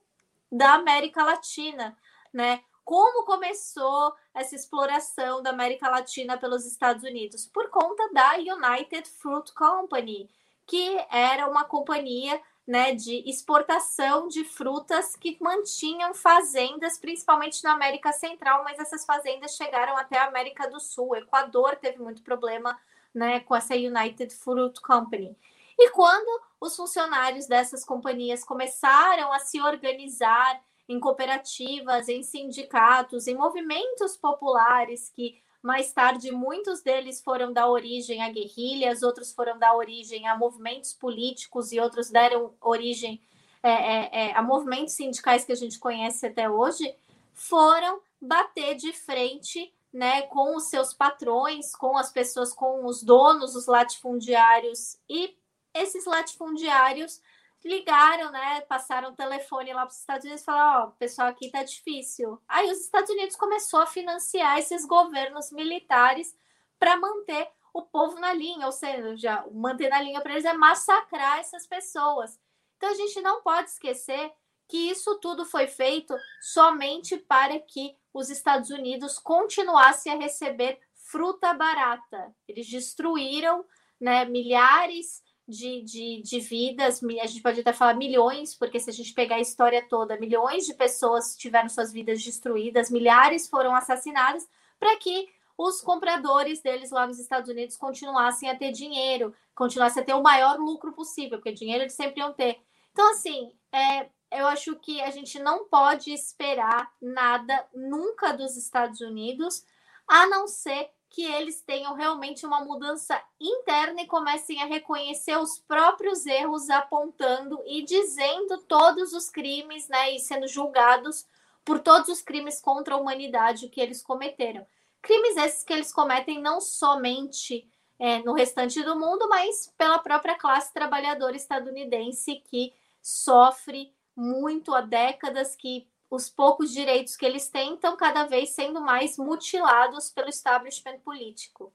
da América Latina, né? Como começou essa exploração da América Latina pelos Estados Unidos? Por conta da United Fruit Company, que era uma companhia né, de exportação de frutas que mantinham fazendas, principalmente na América Central, mas essas fazendas chegaram até a América do Sul. O Equador teve muito problema né, com essa United Fruit Company. E quando os funcionários dessas companhias começaram a se organizar em cooperativas, em sindicatos, em movimentos populares que mais tarde muitos deles foram dar origem a guerrilhas, outros foram dar origem a movimentos políticos e outros deram origem é, é, é, a movimentos sindicais que a gente conhece até hoje, foram bater de frente né, com os seus patrões, com as pessoas, com os donos, os latifundiários, e esses latifundiários ligaram, né, passaram o telefone lá para os Estados Unidos e falaram, ó, oh, pessoal aqui tá difícil. Aí os Estados Unidos começou a financiar esses governos militares para manter o povo na linha, ou seja, manter na linha para eles é massacrar essas pessoas. Então a gente não pode esquecer que isso tudo foi feito somente para que os Estados Unidos continuassem a receber fruta barata. Eles destruíram né, milhares de, de, de vidas, a gente pode até falar milhões, porque se a gente pegar a história toda, milhões de pessoas tiveram suas vidas destruídas, milhares foram assassinadas, para que os compradores deles lá nos Estados Unidos continuassem a ter dinheiro, continuassem a ter o maior lucro possível, porque dinheiro eles sempre iam ter. Então, assim, é, eu acho que a gente não pode esperar nada nunca dos Estados Unidos, a não ser que eles tenham realmente uma mudança interna e comecem a reconhecer os próprios erros, apontando e dizendo todos os crimes, né, e sendo julgados por todos os crimes contra a humanidade que eles cometeram. Crimes esses que eles cometem não somente é, no restante do mundo, mas pela própria classe trabalhadora estadunidense que sofre muito há décadas, que os poucos direitos que eles têm estão cada vez sendo mais mutilados pelo establishment político.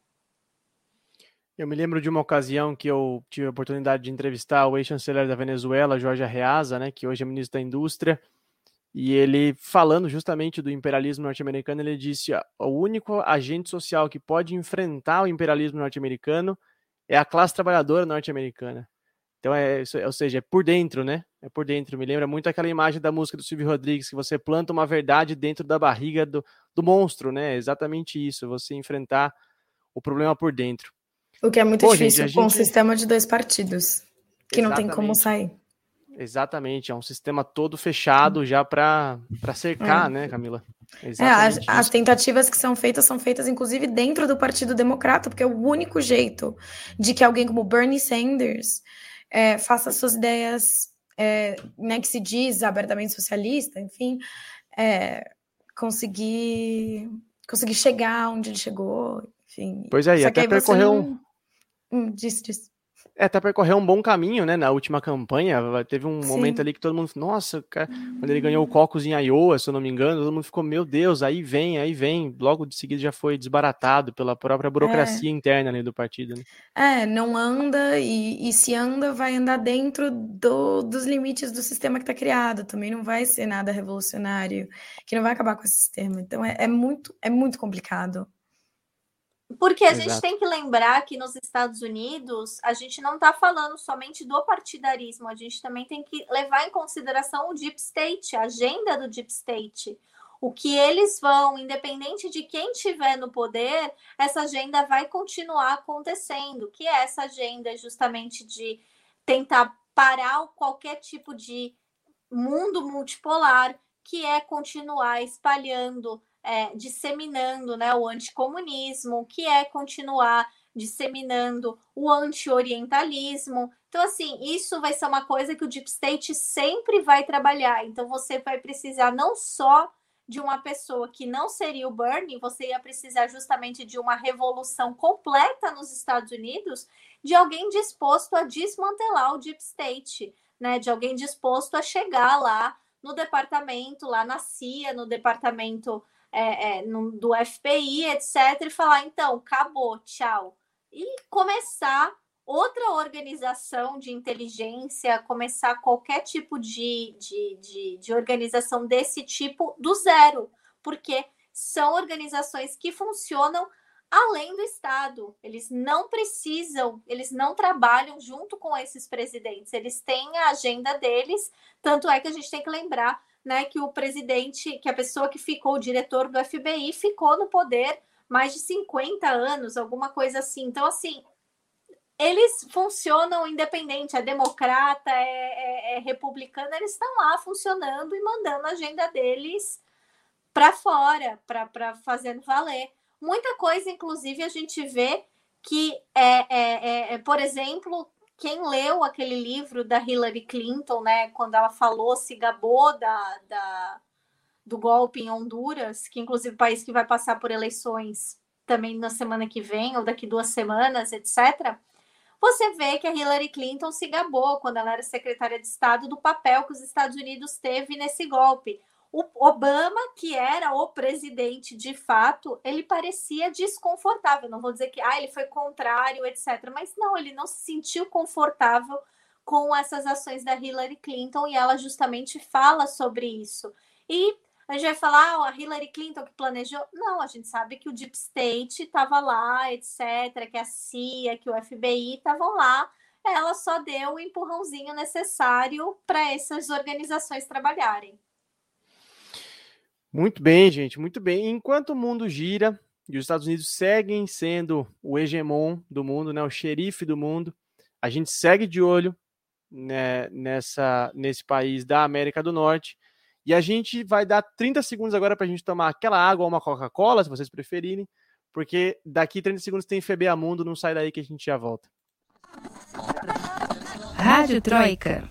Eu me lembro de uma ocasião que eu tive a oportunidade de entrevistar o ex-chanceler da Venezuela, Jorge Arreaza, né, que hoje é ministro da Indústria, e ele falando justamente do imperialismo norte-americano, ele disse: o único agente social que pode enfrentar o imperialismo norte-americano é a classe trabalhadora norte-americana. Então, é, ou seja, é por dentro, né? É por dentro. Me lembra muito aquela imagem da música do Silvio Rodrigues, que você planta uma verdade dentro da barriga do, do monstro, né? É exatamente isso, você enfrentar o problema por dentro. O que é muito Pô, difícil gente, com gente... um sistema de dois partidos, que exatamente. não tem como sair. Exatamente, é um sistema todo fechado já para cercar, é. né, Camila? É, as, as, tentativas que são feitas são feitas, inclusive, dentro do Partido Democrata, porque é o único jeito de que alguém como Bernie Sanders é, faça suas ideias, é, né, que se diz abertamente socialista, enfim, é, conseguir, conseguir chegar onde ele chegou, enfim. Pois é, e até percorreu um... Hum, disse, disse. É, até percorreu um bom caminho, né? Na última campanha, teve um Sim. momento ali que todo mundo, nossa, cara, quando ele ganhou o Cocos em Iowa, se eu não me engano, todo mundo ficou, meu Deus, aí vem, aí vem. Logo de seguida já foi desbaratado pela própria burocracia é. interna ali do partido, né? É, não anda, e, e se anda, vai andar dentro do, dos limites do sistema que está criado. Também não vai ser nada revolucionário, que não vai acabar com esse sistema. Então é, é muito, é muito complicado. Porque a Exato. gente tem que lembrar que nos Estados Unidos a gente não está falando somente do partidarismo, a gente também tem que levar em consideração o Deep State, a agenda do Deep State. O que eles vão, independente de quem tiver no poder, essa agenda vai continuar acontecendo, que é essa agenda justamente de tentar parar qualquer tipo de mundo multipolar, que é continuar espalhando é, disseminando né, o anticomunismo, que é continuar disseminando o anti-orientalismo. Então, assim, isso vai ser uma coisa que o Deep State sempre vai trabalhar. Então, você vai precisar não só de uma pessoa que não seria o Bernie, você ia precisar justamente de uma revolução completa nos Estados Unidos, de alguém disposto a desmantelar o Deep State, né? De alguém disposto a chegar lá no departamento, lá na CIA, no departamento é, é, no, do FPI, etc., e falar, então, acabou, tchau. E começar outra organização de inteligência, começar qualquer tipo de, de, de, de organização desse tipo do zero, porque são organizações que funcionam além do Estado. Eles não precisam, eles não trabalham junto com esses presidentes, eles têm a agenda deles. Tanto é que a gente tem que lembrar né, que o presidente, que a pessoa que ficou, o diretor do FBI, ficou no poder mais de 50 anos, alguma coisa assim. Então, assim, eles funcionam independente, é democrata, é, é, é republicano, eles estão lá funcionando e mandando a agenda deles para fora, para fazendo valer. Muita coisa, inclusive, a gente vê que, é, é, é, é por exemplo, quem leu aquele livro da Hillary Clinton, né, quando ela falou, se gabou da, da, do golpe em Honduras, que inclusive é o país que vai passar por eleições também na semana que vem, ou daqui duas semanas, etc., você vê que a Hillary Clinton se gabou, quando ela era secretária de Estado, do papel que os Estados Unidos teve nesse golpe. O Obama, que era o presidente de fato, ele parecia desconfortável. Não vou dizer que ah, ele foi contrário, etc. Mas não, ele não se sentiu confortável com essas ações da Hillary Clinton e ela justamente fala sobre isso. E a gente vai falar, oh, a Hillary Clinton que planejou. Não, a gente sabe que o Deep State estava lá, etc., que a CIA, que o FBI estavam lá. Ela só deu o empurrãozinho necessário para essas organizações trabalharem. Muito bem, gente, muito bem. Enquanto o mundo gira e os Estados Unidos seguem sendo o hegemon do mundo, né, o xerife do mundo, a gente segue de olho né, nessa, nesse país da América do Norte. E a gente vai dar 30 segundos agora para a gente tomar aquela água ou uma Coca-Cola, se vocês preferirem, porque daqui 30 segundos tem FBA Mundo, não sai daí que a gente já volta. Rádio Troika.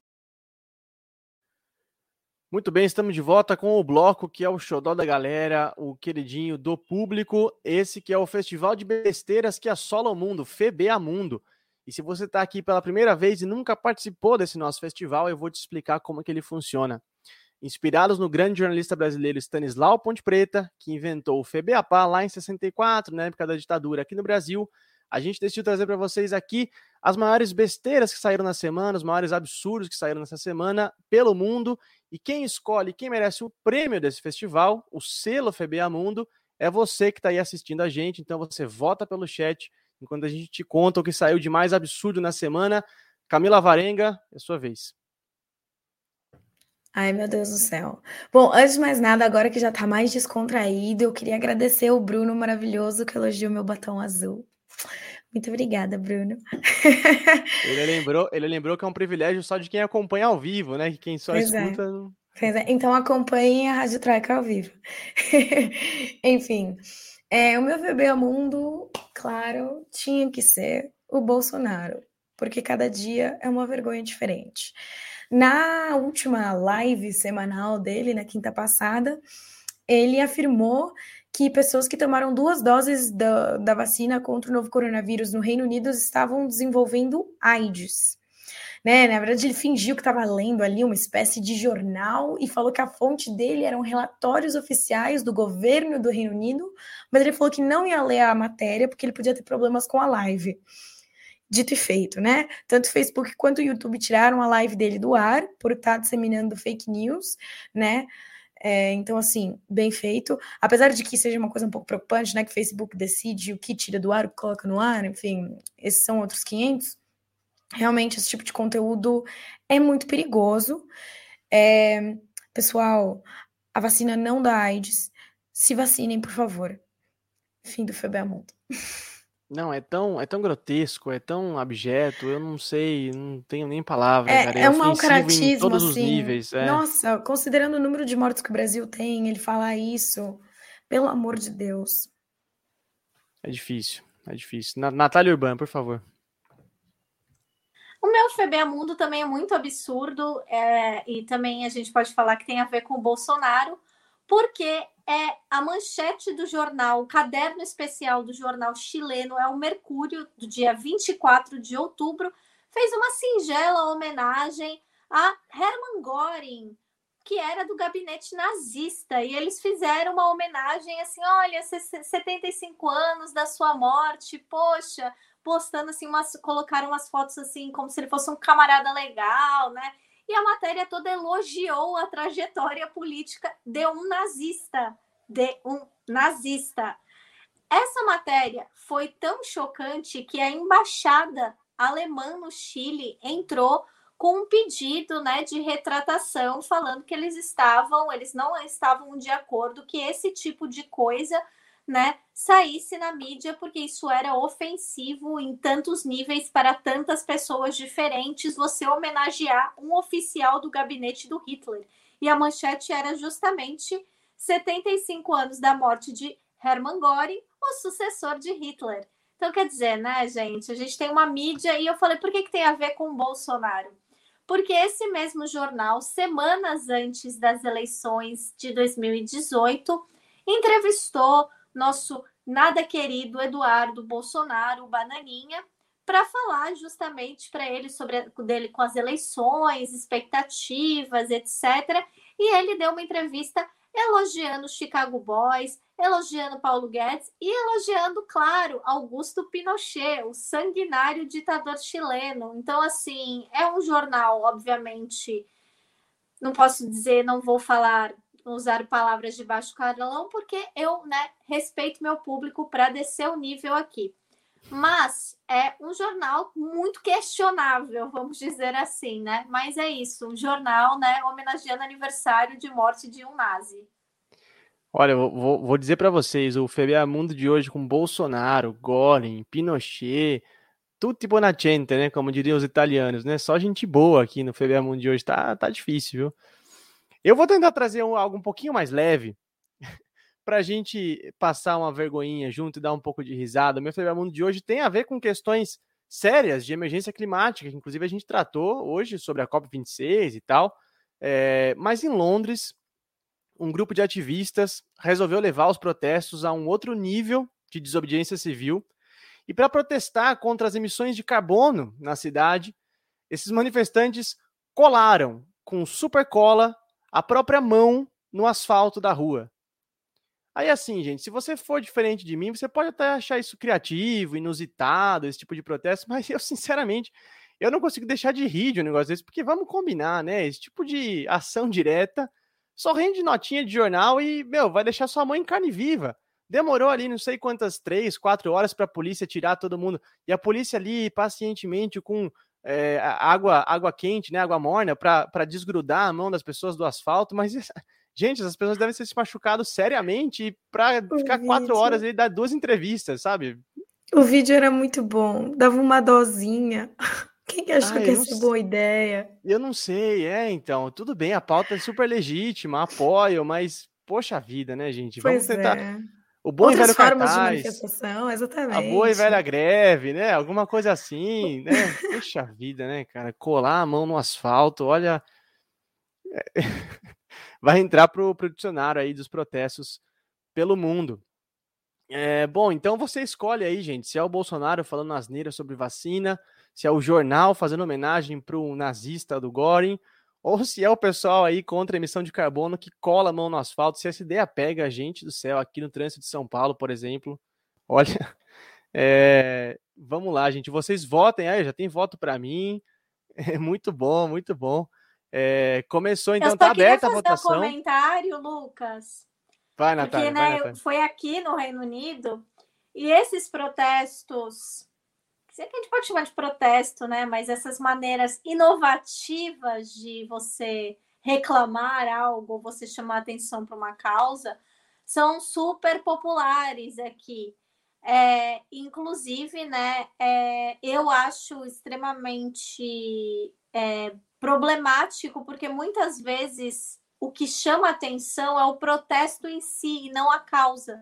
Muito bem, estamos de volta com o bloco que é o xodó da galera, o queridinho do público, esse que é o festival de besteiras que assola o mundo, FBA Mundo. E se você está aqui pela primeira vez e nunca participou desse nosso festival, eu vou te explicar como é que ele funciona. Inspirados no grande jornalista brasileiro Stanislau Ponte Preta, que inventou o FBAPA lá em 64, na época da ditadura aqui no Brasil, a gente decidiu trazer para vocês aqui as maiores besteiras que saíram na semana, os maiores absurdos que saíram nessa semana pelo mundo. E quem escolhe, quem merece o prêmio desse festival, o selo FBA Mundo, é você que está aí assistindo a gente. Então você vota pelo chat enquanto a gente te conta o que saiu de mais absurdo na semana. Camila Varenga, é sua vez. Ai, meu Deus do céu. Bom, antes de mais nada, agora que já tá mais descontraído, eu queria agradecer o Bruno maravilhoso que elogiou meu batom azul. Muito obrigada, Bruno. Ele lembrou, ele lembrou que é um privilégio só de quem acompanha ao vivo, né? Que quem só pois é. escuta. É. Então acompanhe a Rádio Troika ao vivo. Enfim, é, o meu bebê ao mundo, claro, tinha que ser o Bolsonaro, porque cada dia é uma vergonha diferente. Na última live semanal dele, na quinta passada, ele afirmou que pessoas que tomaram duas doses da, da vacina contra o novo coronavírus no Reino Unido estavam desenvolvendo AIDS. Né? Na verdade, ele fingiu que estava lendo ali uma espécie de jornal e falou que a fonte dele eram relatórios oficiais do governo do Reino Unido, mas ele falou que não ia ler a matéria porque ele podia ter problemas com a live. Dito e feito, né? Tanto o Facebook quanto o YouTube tiraram a live dele do ar por estar disseminando fake news, né? É, então, assim, bem feito. Apesar de que seja uma coisa um pouco preocupante, né? Que o Facebook decide o que tira do ar, o que coloca no ar, enfim, esses são outros 500. Realmente, esse tipo de conteúdo é muito perigoso. É, pessoal, a vacina não dá AIDS. Se vacinem, por favor. Fim do Febeamundo. Não, é tão, é tão grotesco, é tão abjeto, eu não sei, não tenho nem palavras, é, cara. É, é um mau caratismo, todos assim. Os níveis, é. Nossa, considerando o número de mortos que o Brasil tem, ele falar isso, pelo amor de Deus. É difícil, é difícil. Natália Urbana, por favor. O meu FBA Mundo também é muito absurdo, é, e também a gente pode falar que tem a ver com o Bolsonaro, porque é a manchete do jornal, o caderno especial do jornal chileno é o Mercúrio, do dia 24 de outubro, fez uma singela homenagem a Hermann Göring, que era do gabinete nazista, e eles fizeram uma homenagem assim, olha, 75 anos da sua morte, poxa, postando assim, umas, colocaram umas fotos assim, como se ele fosse um camarada legal, né? E a matéria toda elogiou a trajetória política de um nazista, de um nazista. Essa matéria foi tão chocante que a embaixada alemã no Chile entrou com um pedido né, de retratação, falando que eles estavam, eles não estavam de acordo que esse tipo de coisa né, saísse na mídia, porque isso era ofensivo em tantos níveis para tantas pessoas diferentes, você homenagear um oficial do gabinete do Hitler. E a manchete era justamente 75 anos da morte de Hermann Göring, o sucessor de Hitler. Então, quer dizer, né, gente? A gente tem uma mídia, e eu falei, por que, que tem a ver com Bolsonaro? Porque esse mesmo jornal, semanas antes das eleições de 2018, entrevistou nosso nada querido Eduardo Bolsonaro, o Bananinha, para falar justamente para ele sobre dele com as eleições, expectativas, etc. E ele deu uma entrevista elogiando os Chicago Boys, elogiando Paulo Guedes e elogiando, claro, Augusto Pinochet, o sanguinário ditador chileno. Então, assim, é um jornal, obviamente, não posso dizer, não vou falar, usar palavras de baixo calão, porque eu, né, respeito meu público para descer o nível aqui. Mas é um jornal muito questionável, vamos dizer assim, né? Mas é isso, um jornal, né, homenageando aniversário de morte de um nazi. Olha, vou, vou dizer para vocês, o Mundo de hoje com Bolsonaro, Goring, Pinochet, tutti bonacente, né, como diriam os italianos, né? Só gente boa aqui no Mundo de hoje, tá, tá difícil, viu? Eu vou tentar trazer um, algo um pouquinho mais leve, para a gente passar uma vergonhinha junto e dar um pouco de risada. O meu FBA Mundo de hoje tem a ver com questões sérias de emergência climática, que inclusive a gente tratou hoje sobre a COP26 e tal. É, mas em Londres, um grupo de ativistas resolveu levar os protestos a um outro nível de desobediência civil. E para protestar contra as emissões de carbono na cidade, esses manifestantes colaram com super cola a própria mão no asfalto da rua. Aí, assim, gente, se você for diferente de mim, você pode até achar isso criativo, inusitado, esse tipo de protesto, mas eu, sinceramente, eu não consigo deixar de rir de um negócio desse, porque vamos combinar, né? Esse tipo de ação direta só rende notinha de jornal e, meu, vai deixar sua mãe em carne viva. Demorou ali não sei quantas, três, quatro horas para a polícia tirar todo mundo. E a polícia ali, pacientemente, com é, água, água quente, né, água morna, para desgrudar a mão das pessoas do asfalto, mas Gente, as pessoas devem ter se machucado seriamente para ficar vídeo. quatro horas e dar duas entrevistas, sabe? O vídeo era muito bom, dava uma dosinha. Quem que achou ah, que ia ser boa ideia? Eu não sei, é, então, tudo bem, a pauta é super legítima, apoio, mas, poxa vida, né, gente? Vamos pois tentar. É. O bom Outras e velho formas cartaz, de manifestação, exatamente. A boa e velha greve, né? Alguma coisa assim, né? Poxa vida, né, cara? Colar a mão no asfalto, olha. vai entrar para o dicionário aí dos protestos pelo mundo. É, bom, então você escolhe aí, gente, se é o Bolsonaro falando asneira sobre vacina, se é o jornal fazendo homenagem para o nazista do Goring, ou se é o pessoal aí contra a emissão de carbono que cola a mão no asfalto, se essa ideia pega a gente do céu aqui no trânsito de São Paulo, por exemplo. Olha, é, vamos lá, gente, vocês votem aí, já tem voto para mim, é muito bom, muito bom. É, começou, então, tá aberta a votação. Um comentário, Lucas. Vai, Natália. Porque, né, vai, Natália. foi aqui no Reino Unido e esses protestos, que a gente pode chamar de protesto, né? Mas essas maneiras inovativas de você reclamar algo, você chamar atenção para uma causa, são super populares aqui. É, inclusive, né, é, eu acho extremamente é, problemático, porque muitas vezes o que chama atenção é o protesto em si e não a causa,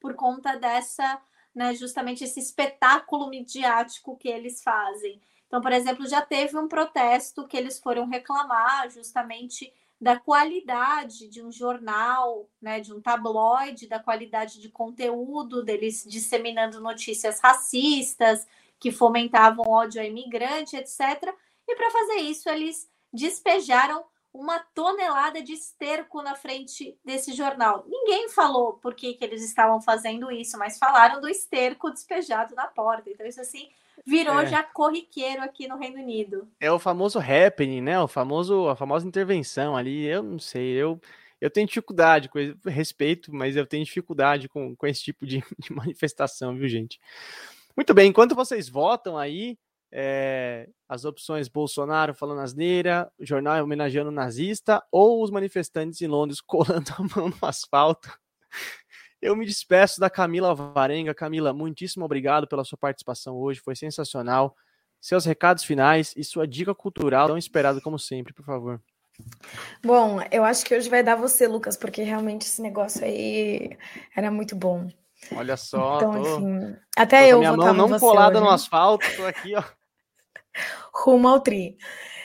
por conta dessa, né, justamente esse espetáculo midiático que eles fazem. Então, por exemplo, já teve um protesto que eles foram reclamar justamente da qualidade de um jornal, né, de um tabloide, da qualidade de conteúdo, deles disseminando notícias racistas que fomentavam ódio a imigrante, etc. E para fazer isso, eles despejaram uma tonelada de esterco na frente desse jornal. Ninguém falou por que, que eles estavam fazendo isso, mas falaram do esterco despejado na porta. Então, isso assim virou é. já corriqueiro aqui no Reino Unido. É o famoso happening, né? O famoso, a famosa intervenção ali. Eu não sei, eu, eu tenho dificuldade com respeito, mas eu tenho dificuldade com, com esse tipo de, de manifestação, viu, gente? Muito bem, enquanto vocês votam aí, é, as opções Bolsonaro falando asneira, o jornal homenageando o nazista ou os manifestantes em Londres colando a mão no asfalto. Eu me despeço da Camila Varenga. Camila, muitíssimo obrigado pela sua participação hoje, foi sensacional. Seus recados finais e sua dica cultural, tão esperada como sempre, por favor. Bom, eu acho que hoje vai dar você, Lucas, porque realmente esse negócio aí era muito bom. Olha só, então, tô... assim, até eu minha mão não colada hoje. no asfalto, tô aqui, ó. Rumo ao tri.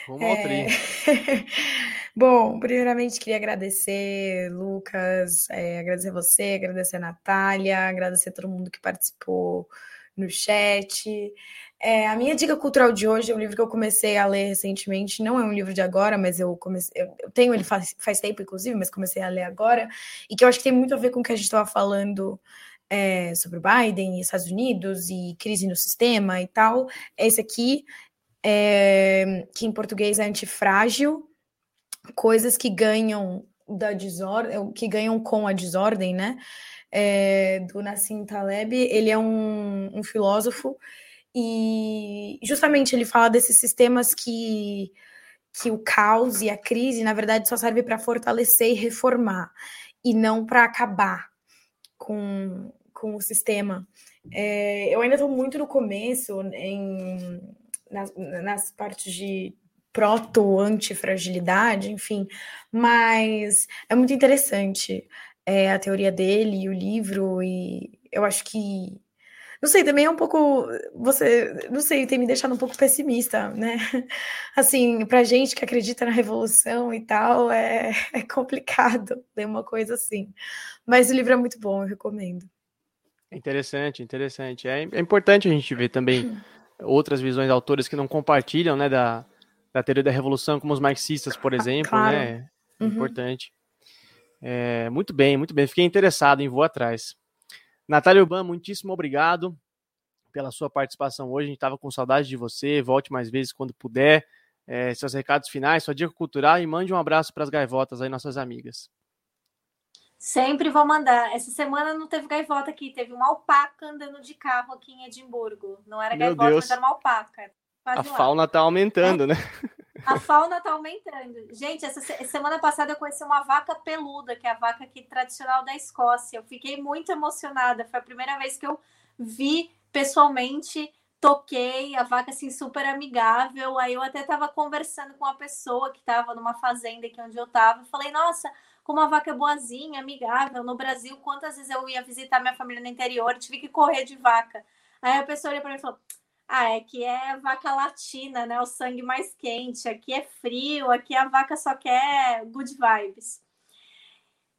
Rumo ao tri. É... Bom, primeiramente queria agradecer, Lucas, é, agradecer você, agradecer a Natália, agradecer a todo mundo que participou no chat. É, a minha dica cultural de hoje é um livro que eu comecei a ler recentemente. Não é um livro de agora, mas eu comecei. Eu tenho ele faz, faz tempo, inclusive, mas comecei a ler agora. E que eu acho que tem muito a ver com o que a gente estava falando é, sobre o Biden e Estados Unidos e crise no sistema e tal. Esse aqui, é, que em português é antifrágil, coisas que ganham da desordem, que ganham com a desordem, né? É, do Nassim Taleb. Ele é um, um filósofo e justamente ele fala desses sistemas que que o caos e a crise, na verdade, só serve para fortalecer e reformar, e não para acabar com, com o sistema. É, eu ainda estou muito no começo, em, nas, nas partes de proto-antifragilidade, enfim, mas é muito interessante é, a teoria dele e o livro, e eu acho que não sei, também é um pouco. Você, não sei, tem me deixado um pouco pessimista, né? Assim, pra gente que acredita na revolução e tal, é, é complicado ler uma coisa assim. Mas o livro é muito bom, eu recomendo. Interessante, interessante. É, é importante a gente ver também hum. Outras visões de autores que não compartilham, né, da, da teoria da revolução, como os marxistas, por exemplo, claro. né? É uhum. importante. É, muito bem, muito bem. Fiquei interessado em vou atrás. Natália Urban, muitíssimo obrigado pela sua participação hoje. A gente estava com saudade de você. Volte mais vezes quando puder. É, seus recados finais, sua dica cultural e mande um abraço para as gaivotas aí, nossas amigas. Sempre vou mandar. Essa semana não teve gaivota aqui, teve uma alpaca andando de carro aqui em Edimburgo. Não era Meu gaivota, Deus. mas era uma alpaca. Quase a fauna está aumentando, é. né? A fauna está aumentando. Gente, essa semana passada eu conheci uma vaca peluda, que é a vaca aqui tradicional da Escócia. Eu fiquei muito emocionada. Foi a primeira vez que eu vi pessoalmente, toquei a vaca assim super amigável. Aí eu até estava conversando com uma pessoa que estava numa fazenda aqui onde eu estava. Falei, nossa, como a vaca boazinha, amigável. No Brasil, quantas vezes eu ia visitar minha família no interior, tive que correr de vaca. Aí a pessoa olhou para mim e falou: ah, é que é vaca latina, né? O sangue mais quente. Aqui é frio, aqui a vaca só quer good vibes.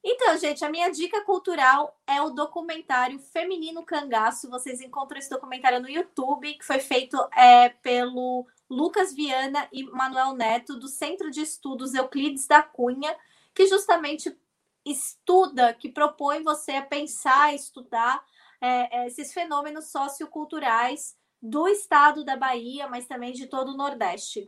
Então, gente, a minha dica cultural é o documentário Feminino Cangaço. Vocês encontram esse documentário no YouTube, que foi feito é, pelo Lucas Viana e Manuel Neto, do Centro de Estudos Euclides da Cunha, que justamente estuda, que propõe você a pensar, estudar é, é esses fenômenos socioculturais do estado da Bahia, mas também de todo o Nordeste.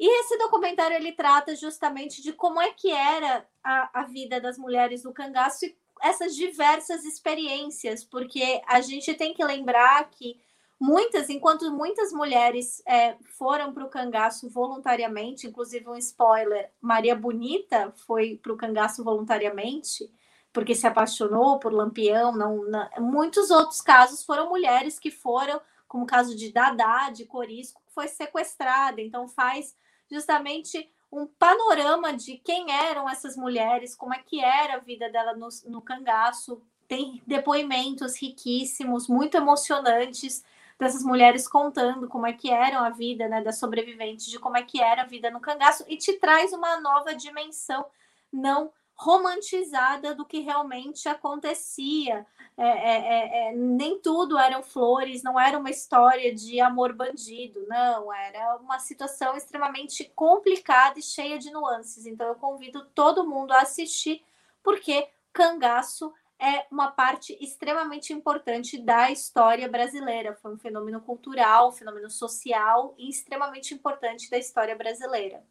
E esse documentário ele trata justamente de como é que era a, a vida das mulheres do cangaço e essas diversas experiências, porque a gente tem que lembrar que muitas, enquanto muitas mulheres é, foram para o cangaço voluntariamente, inclusive um spoiler, Maria Bonita foi para o cangaço voluntariamente, porque se apaixonou por Lampião, não, não, muitos outros casos foram mulheres que foram como o caso de Dadá, de Corisco, que foi sequestrada. Então, faz justamente um panorama de quem eram essas mulheres, como é que era a vida dela no, no cangaço. Tem depoimentos riquíssimos, muito emocionantes dessas mulheres contando como é que era a vida né, das sobreviventes, de como é que era a vida no cangaço, e te traz uma nova dimensão não romantizada do que realmente acontecia. É, é, é, é, nem tudo eram flores, não era uma história de amor bandido, não, era uma situação extremamente complicada e cheia de nuances. Então eu convido todo mundo a assistir, porque cangaço é uma parte extremamente importante da história brasileira. Foi um fenômeno cultural, um fenômeno social e extremamente importante da história brasileira.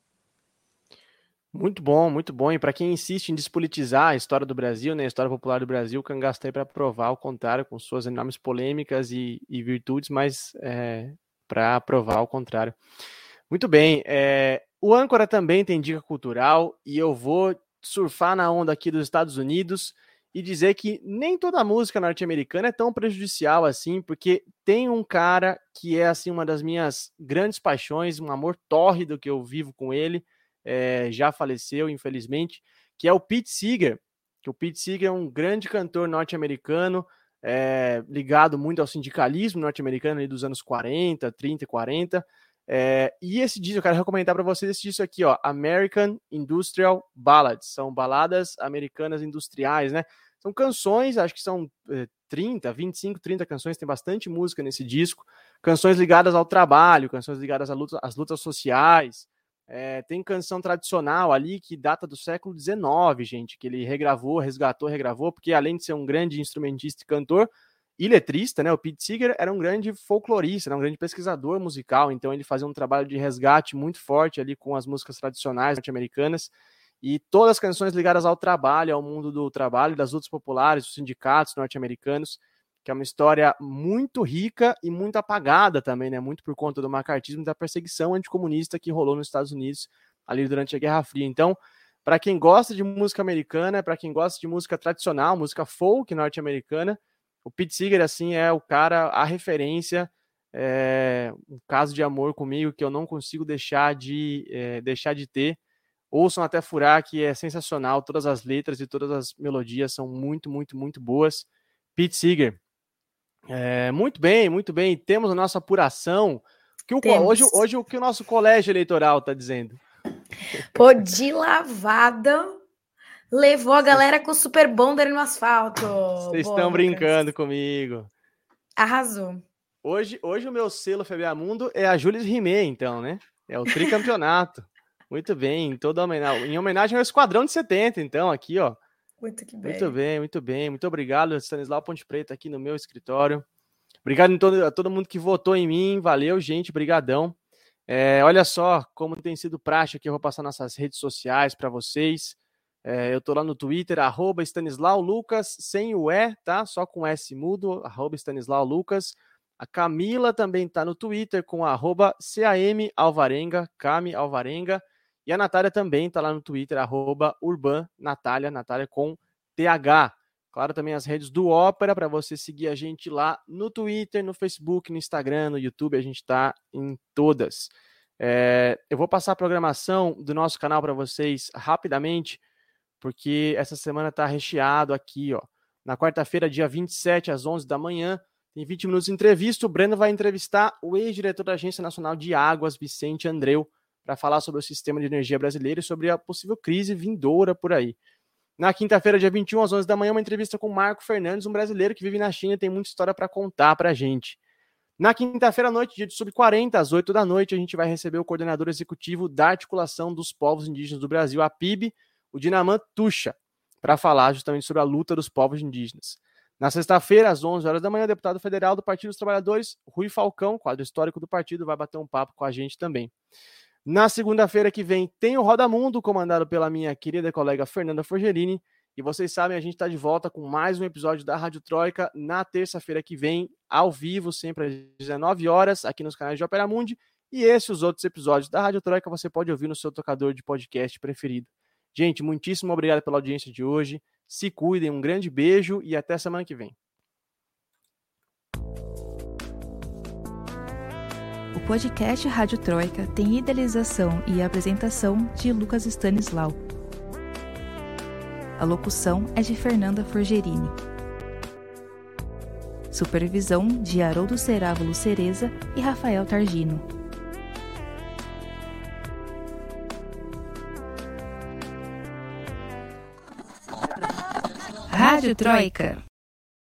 Muito bom, muito bom. E para quem insiste em despolitizar a história do Brasil, né, a história popular do Brasil, o Cangaço aí para provar o contrário, com suas enormes polêmicas e, e virtudes, mas é, para provar o contrário. Muito bem. É, o âncora também tem dica cultural e eu vou surfar na onda aqui dos Estados Unidos e dizer que nem toda música norte-americana é tão prejudicial assim, porque tem um cara que é assim uma das minhas grandes paixões, um amor tórrido que eu vivo com ele, é, já faleceu, infelizmente, que é o Pete Seeger. Que o Pete Seeger é um grande cantor norte-americano, é, ligado muito ao sindicalismo norte-americano dos anos 40, 30 e 40. É, e esse disco, eu quero recomendar para vocês esse disco aqui, ó, American Industrial Ballads. São baladas americanas industriais, né? São canções, acho que são é, 30, 25, 30 canções, tem bastante música nesse disco. Canções ligadas ao trabalho, canções ligadas às lutas, às lutas sociais. É, tem canção tradicional ali que data do século XIX, gente, que ele regravou, resgatou, regravou, porque além de ser um grande instrumentista e cantor, e letrista, né? O Pete Seeger era um grande folclorista, né, um grande pesquisador musical, então ele fazia um trabalho de resgate muito forte ali com as músicas tradicionais norte-americanas e todas as canções ligadas ao trabalho, ao mundo do trabalho, das lutas populares, dos sindicatos norte-americanos, que é uma história muito rica e muito apagada também, né? Muito por conta do macartismo e da perseguição anticomunista que rolou nos Estados Unidos ali durante a Guerra Fria. Então, para quem gosta de música americana, para quem gosta de música tradicional, música folk norte-americana, o Pete Seeger, assim, é o cara, a referência, é, um caso de amor comigo que eu não consigo deixar de, é, deixar de ter. Ouçam até furar, que é sensacional. Todas as letras e todas as melodias são muito, muito, muito boas. Pete Seeger. É, muito bem, muito bem. Temos a nossa apuração. Que o, hoje, hoje o que o nosso colégio eleitoral está dizendo? Pô, de lavada Levou a galera com o Super Bonder no asfalto. Vocês estão brincando comigo. Arrasou. Hoje, hoje o meu selo Febiamundo é a Jules Rimet, então, né? É o tricampeonato. muito bem, em toda homenagem, em homenagem ao Esquadrão de 70, então, aqui, ó. Muito que bem. Muito bem, muito bem. Muito obrigado, Stanislau Ponte Preta, aqui no meu escritório. Obrigado a todo, a todo mundo que votou em mim. Valeu, gente. Brigadão. É, olha só como tem sido prática que eu vou passar nossas redes sociais para vocês. É, eu tô lá no Twitter, arroba Stanislau Lucas, sem o E, tá? Só com S mudo, arroba Stanislau Lucas. A Camila também tá no Twitter com arroba CAM Alvarenga, Cami Alvarenga. E a Natália também tá lá no Twitter, arroba Urban Natália, Natália com TH. Claro, também as redes do Ópera, para você seguir a gente lá no Twitter, no Facebook, no Instagram, no YouTube, a gente tá em todas. É, eu vou passar a programação do nosso canal para vocês rapidamente porque essa semana está recheado aqui, ó. Na quarta-feira, dia 27, às 11 da manhã, tem 20 minutos de entrevista. O Breno vai entrevistar o ex-diretor da Agência Nacional de Águas, Vicente Andreu, para falar sobre o sistema de energia brasileiro e sobre a possível crise vindoura por aí. Na quinta-feira, dia 21, às 11 da manhã, uma entrevista com Marco Fernandes, um brasileiro que vive na China e tem muita história para contar para a gente. Na quinta-feira à noite, dia de sub-40, às 8 da noite, a gente vai receber o coordenador executivo da Articulação dos Povos Indígenas do Brasil, a PIB, o Dinamã Tuxa, para falar justamente sobre a luta dos povos indígenas. Na sexta-feira, às 11 horas da manhã, o deputado federal do Partido dos Trabalhadores, Rui Falcão, quadro histórico do partido, vai bater um papo com a gente também. Na segunda-feira que vem, tem o Roda Mundo, comandado pela minha querida colega Fernanda Forgerini. E vocês sabem, a gente está de volta com mais um episódio da Rádio Troika na terça-feira que vem, ao vivo, sempre às 19 horas, aqui nos canais de Opera Mundi. E esses os outros episódios da Rádio Troika você pode ouvir no seu tocador de podcast preferido. Gente, muitíssimo obrigado pela audiência de hoje. Se cuidem, um grande beijo e até semana que vem. O podcast Rádio Troika tem idealização e apresentação de Lucas Stanislau. A locução é de Fernanda Forgerini. Supervisão de Haroldo Cerávulo Cereza e Rafael Targino. Rádio Troika.